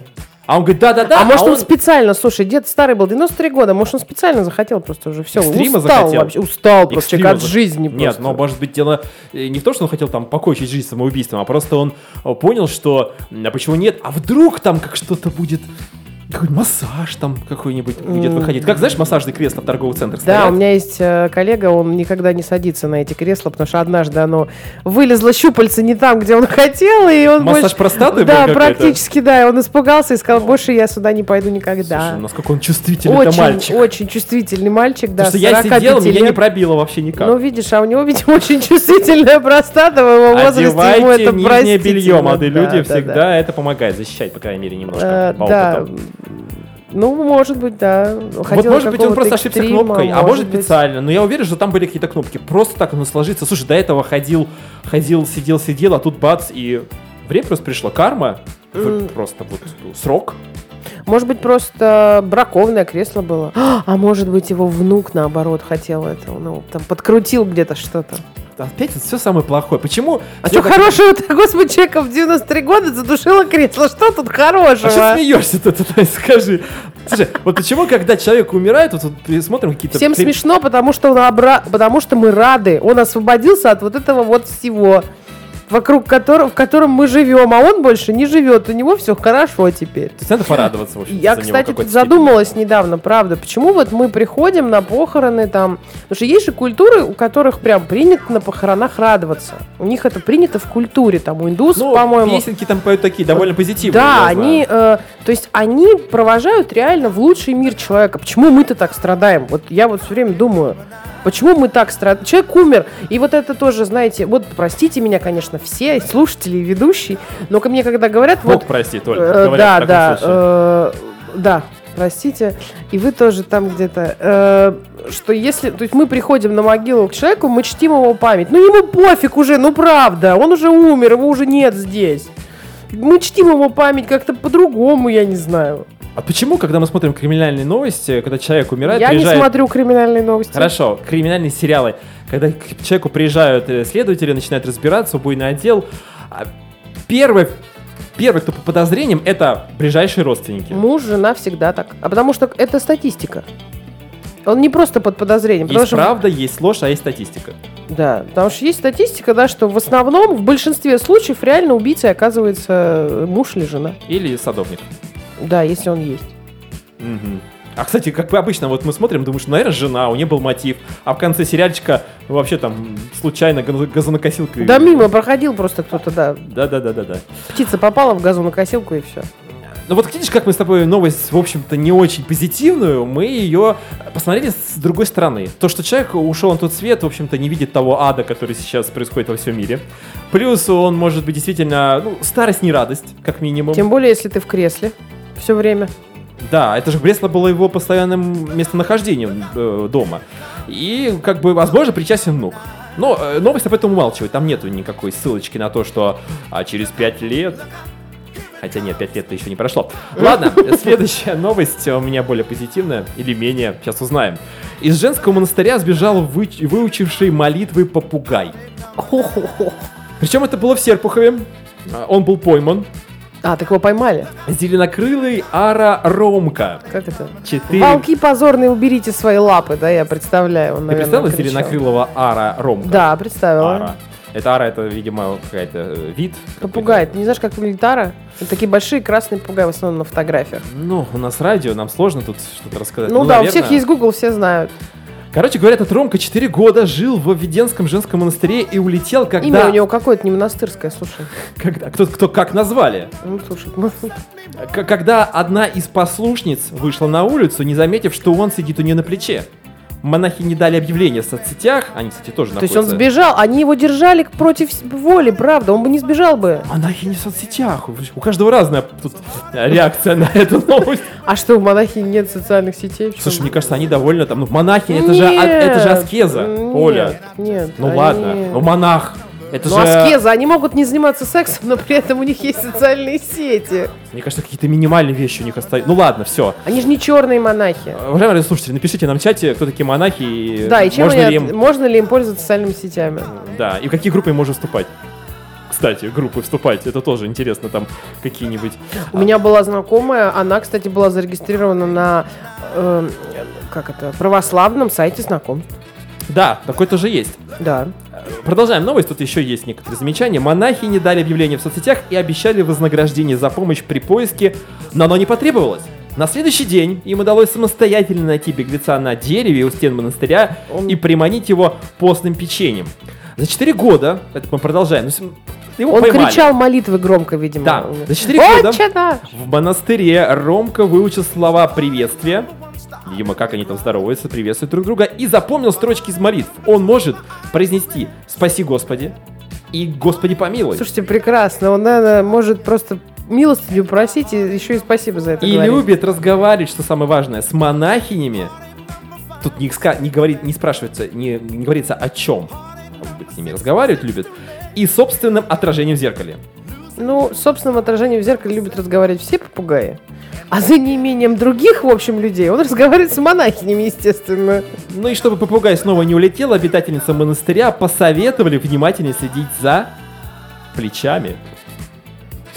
S2: А он говорит, да-да-да.
S3: а может он...
S2: он
S3: специально, слушай, дед старый был, 93 года, может он специально захотел просто уже все,
S2: Экстрима
S3: устал
S2: захотел?
S3: вообще, устал просто человек от жизни
S2: Нет,
S3: просто.
S2: но может быть дело э, не в том, что он хотел там покончить жизнь самоубийством, а просто он э, понял, что а почему нет, а вдруг там как что-то будет какой массаж там какой-нибудь будет выходить. Как знаешь, массажные кресла в торговых центрах
S3: Да,
S2: стоят?
S3: у меня есть э, коллега, он никогда не садится на эти кресла, потому что однажды оно вылезло щупальце не там, где он хотел, и он
S2: Массаж
S3: больше...
S2: простаты был
S3: Да,
S2: какой-то?
S3: практически, да, и он испугался и сказал, больше я сюда не пойду никогда.
S2: Слушай, насколько он чувствительный
S3: очень,
S2: мальчик.
S3: очень чувствительный мальчик, да,
S2: Потому что я
S3: 45
S2: сидел, меня не пробило вообще никак.
S3: Ну, видишь, а у него, видимо, очень чувствительная простата, в его возрасте ему
S2: Одевайте
S3: это
S2: нижнее белье, молодые
S3: Да,
S2: люди,
S3: да,
S2: всегда
S3: да.
S2: это помогает защищать, по крайней мере, немножко.
S3: Э,
S2: по
S3: да,
S2: опыту.
S3: Ну, может быть, да.
S2: Вот
S3: Хотел
S2: может быть он просто ошибся кнопкой, а может
S3: быть.
S2: специально. Но я уверен, что там были какие-то кнопки. Просто так оно сложится. Слушай, до этого ходил, ходил, сидел, сидел, а тут бац, и время просто пришло. Карма, в- просто вот срок.
S3: Может быть, просто браковное кресло было. А может быть, его внук, наоборот, хотел это. Ну, там подкрутил где-то что-то.
S2: Опять все самое плохое. Почему?
S3: А что хорошего-то, господи, человека в 93 года задушило кресло? Что тут
S2: А
S3: хорошего?
S2: что смеешься-то, Тань, скажи? Слушай, вот почему, когда человек умирает, вот, вот смотрим какие-то...
S3: Всем смешно, потому что, он обра- потому что мы рады. Он освободился от вот этого вот всего, вокруг которого, в котором мы живем, а он больше не живет. У него все хорошо теперь.
S2: То есть надо порадоваться, в общем
S3: Я,
S2: за него
S3: кстати,
S2: какой-то
S3: задумалась недавно, правда, почему вот мы приходим на похороны там, потому что есть же культуры, у которых прям принято на похоронах радоваться. У них это принято в культуре, там у индусов,
S2: степени. Ну,
S3: по-моему.
S2: песенки там поют такие, довольно позитивные.
S3: Да, они, э, то есть они провожают реально в лучший мир человека. Почему мы-то так страдаем? Вот я вот все время думаю, почему мы так страдаем? Человек умер, и вот это тоже, знаете, вот простите меня, конечно, все слушатели и ведущие, но ко мне когда говорят,
S2: Бог
S3: вот
S2: прости, Толь,
S3: Э, да, да, э, да, простите. И вы тоже там где-то, э, что если, то есть мы приходим на могилу к человеку, мы чтим его память. Ну ему пофиг уже, ну правда, он уже умер, его уже нет здесь. Мы чтим его память как-то по-другому, я не знаю.
S2: А почему, когда мы смотрим криминальные новости, когда человек умирает,
S3: я
S2: приезжает...
S3: не смотрю криминальные новости.
S2: Хорошо, криминальные сериалы. Когда к человеку приезжают э, следователи, начинают разбираться, убойный отдел. а Первый, первый, кто по подозрениям, это ближайшие родственники.
S3: Муж, жена всегда так. А потому что это статистика. Он не просто под подозрением.
S2: Есть
S3: что
S2: правда, есть ложь, а есть статистика.
S3: Да, потому что есть статистика, да, что в основном, в большинстве случаев реально убийцей оказывается муж или жена.
S2: Или садовник.
S3: Да, если он есть.
S2: Мгм. А, кстати, как бы обычно, вот мы смотрим, думаешь, ну, наверное, жена, у нее был мотив. А в конце сериальчика вообще там случайно газо- газонокосилкой...
S3: Да мимо проходил просто кто-то, да.
S2: Да-да-да-да-да.
S3: Птица попала в газонокосилку и все.
S2: Ну вот видишь, как мы с тобой новость, в общем-то, не очень позитивную, мы ее посмотрели с другой стороны. То, что человек ушел на тот свет, в общем-то, не видит того ада, который сейчас происходит во всем мире. Плюс он может быть действительно, ну, старость не радость, как минимум.
S3: Тем более, если ты в кресле все время.
S2: Да, это же Бресло было его постоянным местонахождением э, дома. И, как бы, возможно, причастен внук. Но э, новость об этом умалчивает. Там нету никакой ссылочки на то, что а, через пять лет Хотя нет, 5 лет еще не прошло. Ладно, следующая новость у меня более позитивная или менее, сейчас узнаем. Из женского монастыря сбежал вы, выучивший молитвы попугай. Причем это было в Серпухове. Он был пойман.
S3: А, так его поймали.
S2: Зеленокрылый Ара Ромка.
S3: Как это?
S2: Четыре...
S3: Волки позорные, уберите свои лапы, да, я представляю. Он,
S2: Ты
S3: наверное,
S2: представила
S3: кричал.
S2: зеленокрылого Ара Ромка?
S3: Да, представила.
S2: Ара. Это ара, это, видимо, какая-то э, вид.
S3: Попугай. Ты не знаешь, как выглядит ара? Это такие большие красные попугаи, в основном на фотографиях.
S2: Ну, у нас радио, нам сложно тут что-то рассказать.
S3: Ну, да, у
S2: наверное.
S3: всех есть Google, все знают.
S2: Короче говоря, этот Ромка 4 года жил в Введенском женском монастыре и улетел, когда...
S3: Имя у него какое-то не монастырское, слушай.
S2: когда кто, кто как назвали.
S3: Ну, слушай, ну,
S2: когда одна из послушниц вышла на улицу, не заметив, что он сидит у нее на плече. Монахи не дали объявление в соцсетях, они, кстати, тоже
S3: То есть он сбежал, они его держали против воли, правда, он бы не сбежал бы.
S2: Монахи не в соцсетях. У каждого разная тут реакция на эту новость.
S3: А что, у монахи нет социальных сетей?
S2: Слушай, мне кажется, они довольно там, ну, монахи, это же, а- это же аскеза, Оля.
S3: Нет,
S2: Ну ладно, ну монах. Это
S3: Ну,
S2: же,
S3: аскеза, они могут не заниматься сексом, но при этом у них есть социальные сети.
S2: мне кажется, какие-то минимальные вещи у них остаются. Ну ладно, все.
S3: Они же не черные монахи.
S2: Уважаемые слушатели, напишите нам в чате, кто такие монахи и
S3: Да, и чем
S2: можно ли им,
S3: можно ли им пользоваться социальными сетями?
S2: да, и в какие группы им можно вступать. Кстати, группы вступать, это тоже интересно, там какие-нибудь.
S3: У меня была знакомая, она, кстати, была зарегистрирована на э, как это, православном сайте знакомств.
S2: Да, такой тоже есть.
S3: Да.
S2: Продолжаем новость, тут еще есть некоторые замечания. Монахи не дали объявление в соцсетях и обещали вознаграждение за помощь при поиске, но оно не потребовалось. На следующий день им удалось самостоятельно найти беглеца на дереве у стен монастыря
S3: Он-
S2: и приманить его постным печеньем. За 4 года, это мы продолжаем, ну, его
S3: Он
S2: поймали.
S3: кричал молитвы громко, видимо.
S2: Да, за 4 года в монастыре Ромка выучил слова приветствия, видимо, как они там здороваются, приветствуют друг друга, и запомнил строчки из молитв. Он может произнести «Спаси Господи» и «Господи помилуй».
S3: Слушайте, прекрасно. Он, наверное, может просто милостыню просить и еще и спасибо за это
S2: и
S3: говорить.
S2: любит разговаривать, что самое важное, с монахинями. Тут не, не, говорит, не спрашивается, не, не говорится о чем. Он будет с ними разговаривать любит. И собственным отражением в зеркале.
S3: Ну, собственным отражением в зеркале любят разговаривать все попугаи. А за неимением других, в общем, людей, он разговаривает с монахинями, естественно.
S2: Ну и чтобы попугай снова не улетел, обитательница монастыря посоветовали внимательнее следить за плечами.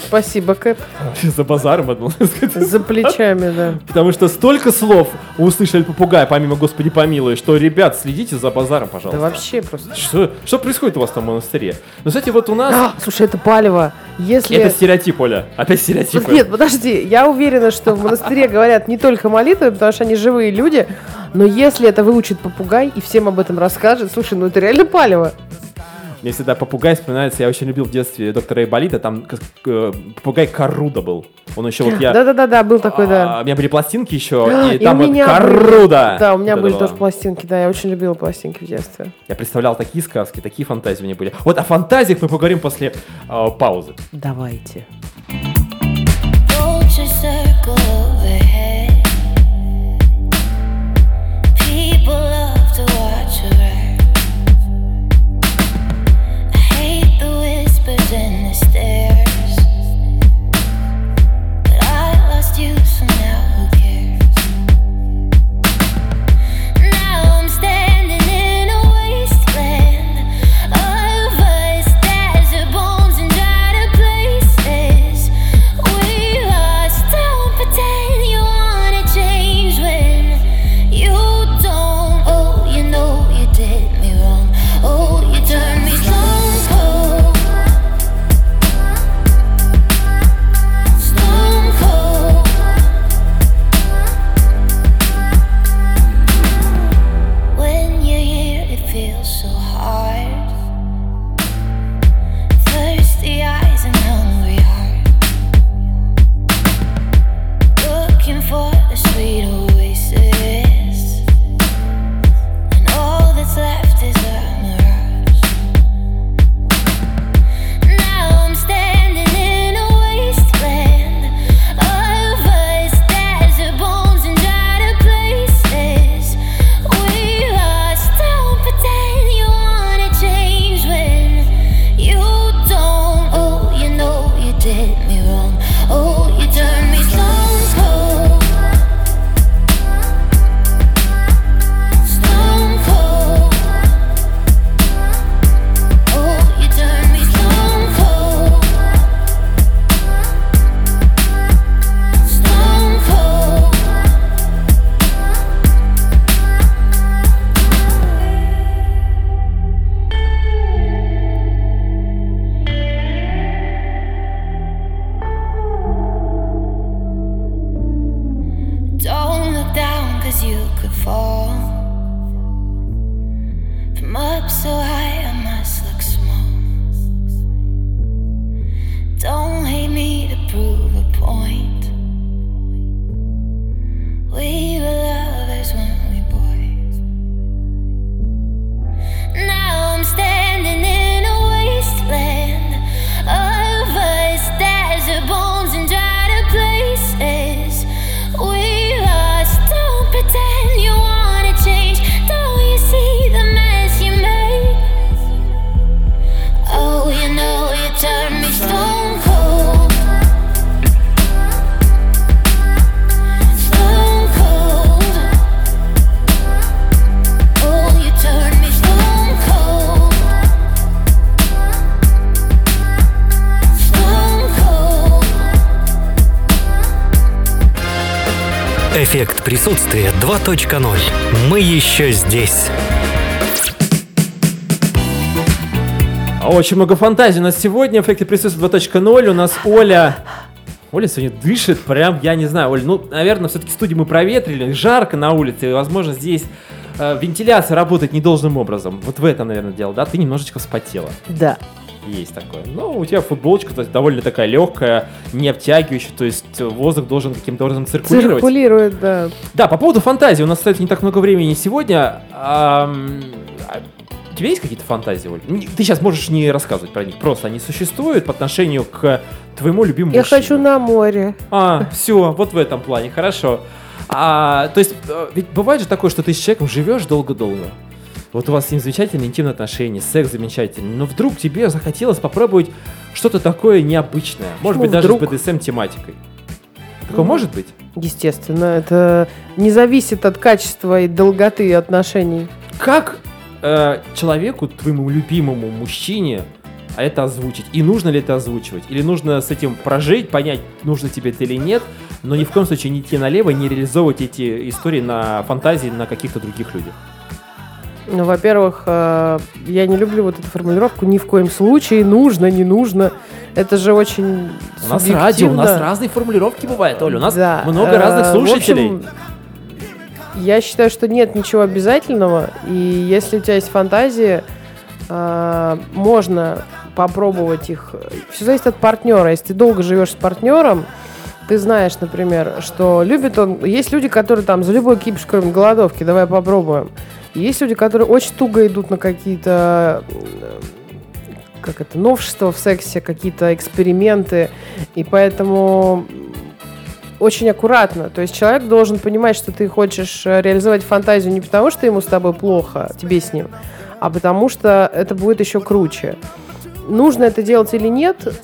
S3: Спасибо, Кэп.
S2: За базаром, одно сказать.
S3: За плечами, да.
S2: Потому что столько слов услышали попугай, помимо Господи помилуй, что, ребят, следите за базаром,
S3: Да
S2: пожалуйста.
S3: вообще просто.
S2: Что, что происходит у вас там в монастыре? Ну, кстати, вот у нас...
S3: А, слушай, это палево. Если...
S2: Это стереотип, Оля. Опять стереотипы.
S3: Нет, подожди, я уверена, что в монастыре говорят не только молитвы, потому что они живые люди, но если это выучит попугай и всем об этом расскажет, слушай, ну это реально палево.
S2: Мне всегда попугай вспоминается, я очень любил в детстве доктора Айболита, там э, попугай Каруда был. Он еще вот я...
S3: Да-да-да, был такой,
S2: А,
S3: да.
S2: У меня были пластинки еще, и, там вот Каруда.
S3: Да, у меня были тоже пластинки, да, я очень любила пластинки в детстве.
S2: Я представлял такие сказки, такие фантазии у меня были. Вот о фантазиях мы поговорим после э, паузы.
S3: Давайте.
S5: Circle
S1: 2.0. Мы еще здесь.
S2: Очень много фантазий у нас сегодня. Эффекты присутствия 2.0. У нас Оля... Оля сегодня дышит прям, я не знаю, Оля, ну, наверное, все-таки студию мы проветрили, жарко на улице, и, возможно, здесь э, вентиляция работает недолжным образом. Вот в этом, наверное, дело, да? Ты немножечко вспотела.
S3: Да.
S2: Есть такое. Но у тебя футболочка то есть, довольно такая легкая, не обтягивающая, то есть воздух должен каким-то образом циркулировать.
S3: Циркулирует, да.
S2: Да, по поводу фантазии. У нас, кстати, не так много времени сегодня. А, у тебя есть какие-то фантазии, Оль? Ты сейчас можешь не рассказывать про них, просто они существуют по отношению к твоему любимому
S3: Я мужчине. хочу на море.
S2: А, все, вот в этом плане, хорошо. А, то есть, э, ведь бывает же такое, что ты с человеком живешь долго-долго. Вот у вас с ним замечательные интимные отношения, секс замечательный, но вдруг тебе захотелось попробовать что-то такое необычное. Может быть, вдруг? даже с BDSM-тематикой. Такое ну, может быть?
S3: Естественно, это не зависит от качества и долготы отношений.
S2: Как э, человеку, твоему любимому мужчине, а это озвучить? И нужно ли это озвучивать? Или нужно с этим прожить, понять, нужно тебе это или нет, но ни в коем случае не идти налево, не реализовывать эти истории на фантазии на каких-то других людях?
S3: Ну, во-первых, э, я не люблю вот эту формулировку ни в коем случае, нужно, не нужно. Это же очень
S2: У нас радио, у нас разные формулировки бывают, Оля, у нас да. много разных слушателей. В общем,
S3: я считаю, что нет ничего обязательного, и если у тебя есть фантазии, э, можно попробовать их. Все зависит от партнера. Если ты долго живешь с партнером, ты знаешь, например, что любит он... Есть люди, которые там за любой кипиш, кроме голодовки, давай попробуем. Есть люди, которые очень туго идут на какие-то как это, новшества в сексе, какие-то эксперименты, и поэтому очень аккуратно. То есть человек должен понимать, что ты хочешь реализовать фантазию не потому, что ему с тобой плохо, тебе с ним, а потому что это будет еще круче. Нужно это делать или нет,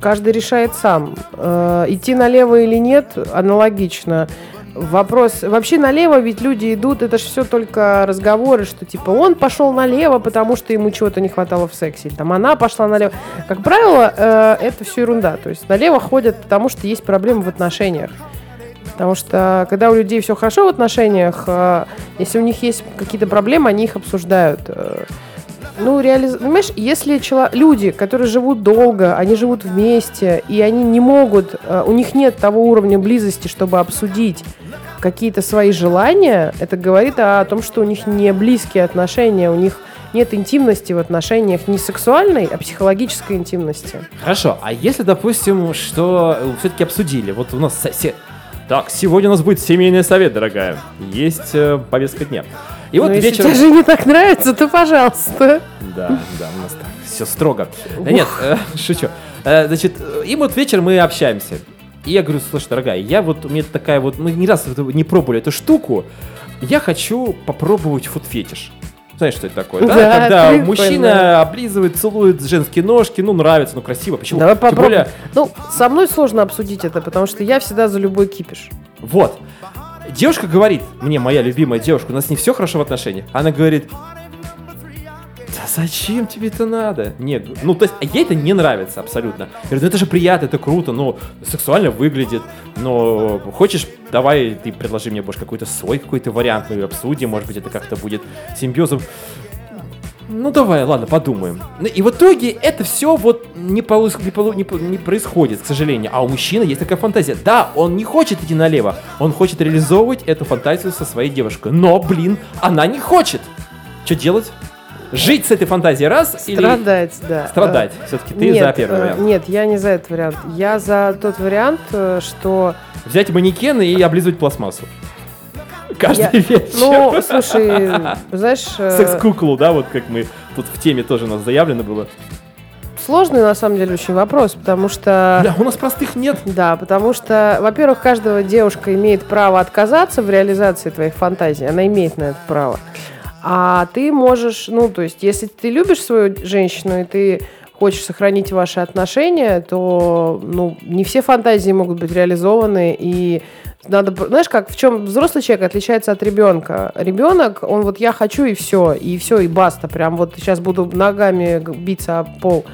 S3: каждый решает сам. Э, идти налево или нет, аналогично. Вопрос. Вообще налево ведь люди идут, это же все только разговоры, что типа он пошел налево, потому что ему чего-то не хватало в сексе. Или там она пошла налево. Как правило, э, это все ерунда. То есть налево ходят, потому что есть проблемы в отношениях. Потому что когда у людей все хорошо в отношениях, э, если у них есть какие-то проблемы, они их обсуждают. Ну, реализ... понимаешь, если чело... люди, которые живут долго, они живут вместе, и они не могут, э, у них нет того уровня близости, чтобы обсудить какие-то свои желания, это говорит о том, что у них не близкие отношения, у них нет интимности в отношениях, не сексуальной, а психологической интимности.
S2: Хорошо, а если, допустим, что все-таки обсудили, вот у нас сосед... Так, сегодня у нас будет семейный совет, дорогая. Есть э, повестка дня. И вот
S3: ну,
S2: вечером...
S3: Если тебе же не так нравится, то пожалуйста.
S2: Да, да, у нас так все строго. Да нет, э, шучу. Э, значит, и вот вечером мы общаемся. И я говорю, слушай, дорогая, я вот, у меня такая вот, мы ни раз не пробовали эту штуку, я хочу попробовать фуд-фетиш. Знаешь, что это такое, да?
S3: Да,
S2: Когда
S3: прикольно.
S2: мужчина облизывает, целует женские ножки, ну, нравится, ну, красиво. Почему?
S3: Давай
S2: Тем
S3: попробуем.
S2: более,
S3: Ну, со мной сложно обсудить это, потому что я всегда за любой кипиш.
S2: вот. Девушка говорит, мне моя любимая девушка, у нас не все хорошо в отношениях. Она говорит, да зачем тебе это надо? Нет, ну то есть а ей это не нравится абсолютно. Я говорю, ну это же приятно, это круто, ну сексуально выглядит, но хочешь, давай ты предложи мне, может, какой-то свой какой-то вариант, мы обсудим, может быть, это как-то будет симбиозом. Ну давай, ладно, подумаем. Ну, И в итоге это все вот не, полу- не, полу- не не происходит, к сожалению. А у мужчины есть такая фантазия. Да, он не хочет идти налево, он хочет реализовывать эту фантазию со своей девушкой. Но, блин, она не хочет. Что делать? Жить с этой фантазией раз или
S3: Страдать, да.
S2: страдать? Все-таки ты
S3: нет,
S2: за первый
S3: э,
S2: вариант.
S3: Нет, я не за этот вариант. Я за тот вариант, э, что...
S2: Взять манекен и облизывать пластмассу. Каждый
S3: я-
S2: вечер.
S3: Ну, слушай, знаешь... э,
S2: Секс-куклу, да, вот как мы тут в теме тоже у нас заявлено было.
S3: Сложный, на самом деле, очень вопрос, потому что...
S2: Бля, у нас простых нет.
S3: Да, потому что, во-первых, каждая девушка имеет право отказаться в реализации твоих фантазий. Она имеет на это право. А ты можешь, ну, то есть, если ты любишь свою женщину и ты хочешь сохранить ваши отношения, то, ну, не все фантазии могут быть реализованы, и надо, знаешь, как в чем взрослый человек отличается от ребенка? Ребенок, он вот я хочу и все, и все, и баста, прям вот сейчас буду ногами биться об пол.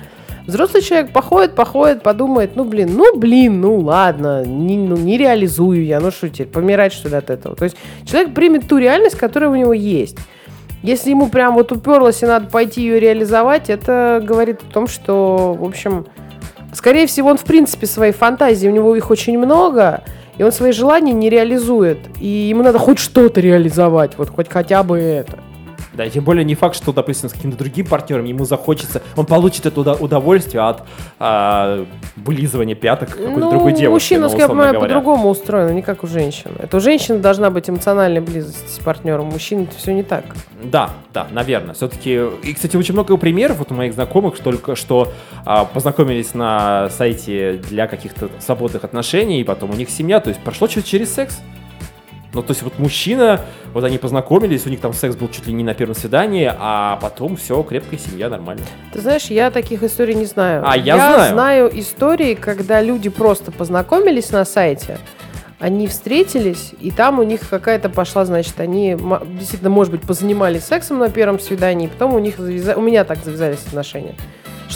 S3: Взрослый человек походит, походит, подумает, ну блин, ну блин, ну ладно, не, ну, не реализую я, ну что теперь, помирать что ли от этого? То есть человек примет ту реальность, которая у него есть. Если ему прям вот уперлось и надо пойти ее реализовать, это говорит о том, что, в общем, скорее всего, он в принципе свои фантазии, у него их очень много, и он свои желания не реализует. И ему надо хоть что-то реализовать, вот хоть хотя бы это.
S2: Да, и тем более не факт, что, допустим, с каким-то другим партнером ему захочется, он получит это удовольствие от а, вылизывания пяток какой-то
S3: ну,
S2: другой девушки.
S3: мужчина,
S2: ну,
S3: я понимаю, по-другому устроен, не как у женщин. Это у женщины должна быть эмоциональная близость с партнером, у мужчин это все не так.
S2: Да, да, наверное. Все-таки, и, кстати, очень много примеров вот у моих знакомых, что только что а, познакомились на сайте для каких-то свободных отношений, и потом у них семья, то есть прошло через секс. Ну, то есть вот мужчина, вот они познакомились, у них там секс был чуть ли не на первом свидании, а потом все, крепкая семья, нормально.
S3: Ты знаешь, я таких историй не знаю.
S2: А, я знаю.
S3: истории, когда люди просто познакомились на сайте, они встретились, и там у них какая-то пошла, значит, они действительно, может быть, позанимались сексом на первом свидании, и потом у них завяза- у меня так завязались отношения.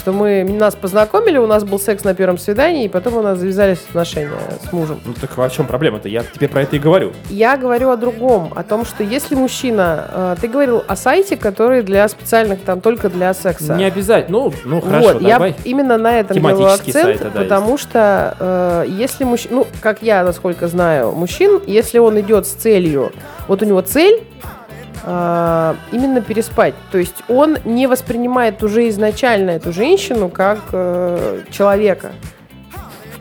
S3: Что мы нас познакомили, у нас был секс на первом свидании, и потом у нас завязались отношения с мужем.
S2: Ну так а в чем проблема-то? Я тебе про это и говорю.
S3: Я говорю о другом, о том, что если мужчина, э, ты говорил о сайте, который для специальных, там только для секса.
S2: Не обязательно. Ну, ну хорошо,
S3: вот, я
S2: давай.
S3: именно на этом делаю акцент,
S2: сайты, да,
S3: потому что э, если мужчина, ну, как я, насколько знаю, мужчин, если он идет с целью, вот у него цель э, именно переспать, то есть он не воспринимает уже изначально эту женщину как э, человека.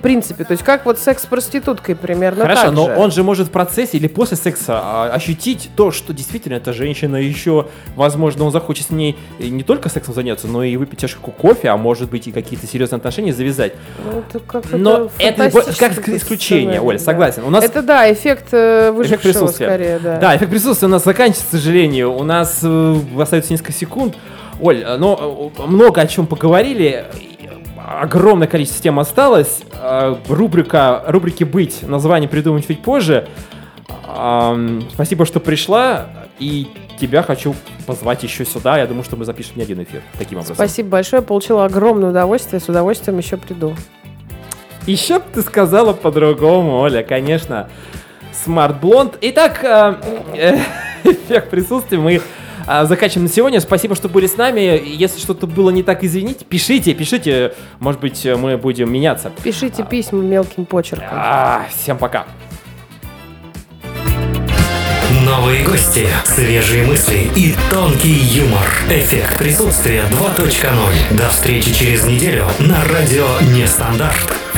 S3: В принципе, то есть как вот секс с проституткой примерно
S2: Хорошо,
S3: так
S2: но
S3: же.
S2: он же может в процессе или после секса а, ощутить то, что действительно эта женщина еще, возможно, он захочет с ней не только сексом заняться, но и выпить чашку кофе, а может быть и какие-то серьезные отношения завязать.
S3: Ну, это как
S2: Но это
S3: фантастический
S2: как исключение, Оля,
S3: да.
S2: согласен. У нас
S3: Это да, эффект э, выжившего
S2: присутствия.
S3: скорее, да.
S2: Да, эффект присутствия у нас заканчивается, к сожалению. У нас э, остается несколько секунд. Оль, э, но много о чем поговорили. Огромное количество тем осталось. Э, Рубрика, рубрики «Быть», название придумать чуть позже. Спасибо, что пришла. И тебя хочу позвать еще сюда. Я думаю, что мы запишем не один эфир. Таким образом.
S3: Спасибо большое, получила огромное удовольствие, с удовольствием еще приду.
S2: Еще бы ты сказала по-другому, Оля, конечно. Smart Blonde. Итак, э, э, эффект присутствия мы заканчиваем на сегодня. Спасибо, что были с нами. Если что-то было не так, извините. Пишите, пишите. Может быть, мы будем меняться.
S3: Пишите письма мелким почерком.
S2: А, всем пока.
S1: Новые гости, свежие мысли и тонкий юмор. Эффект присутствия 2.0. До встречи через неделю на радио Нестандарт.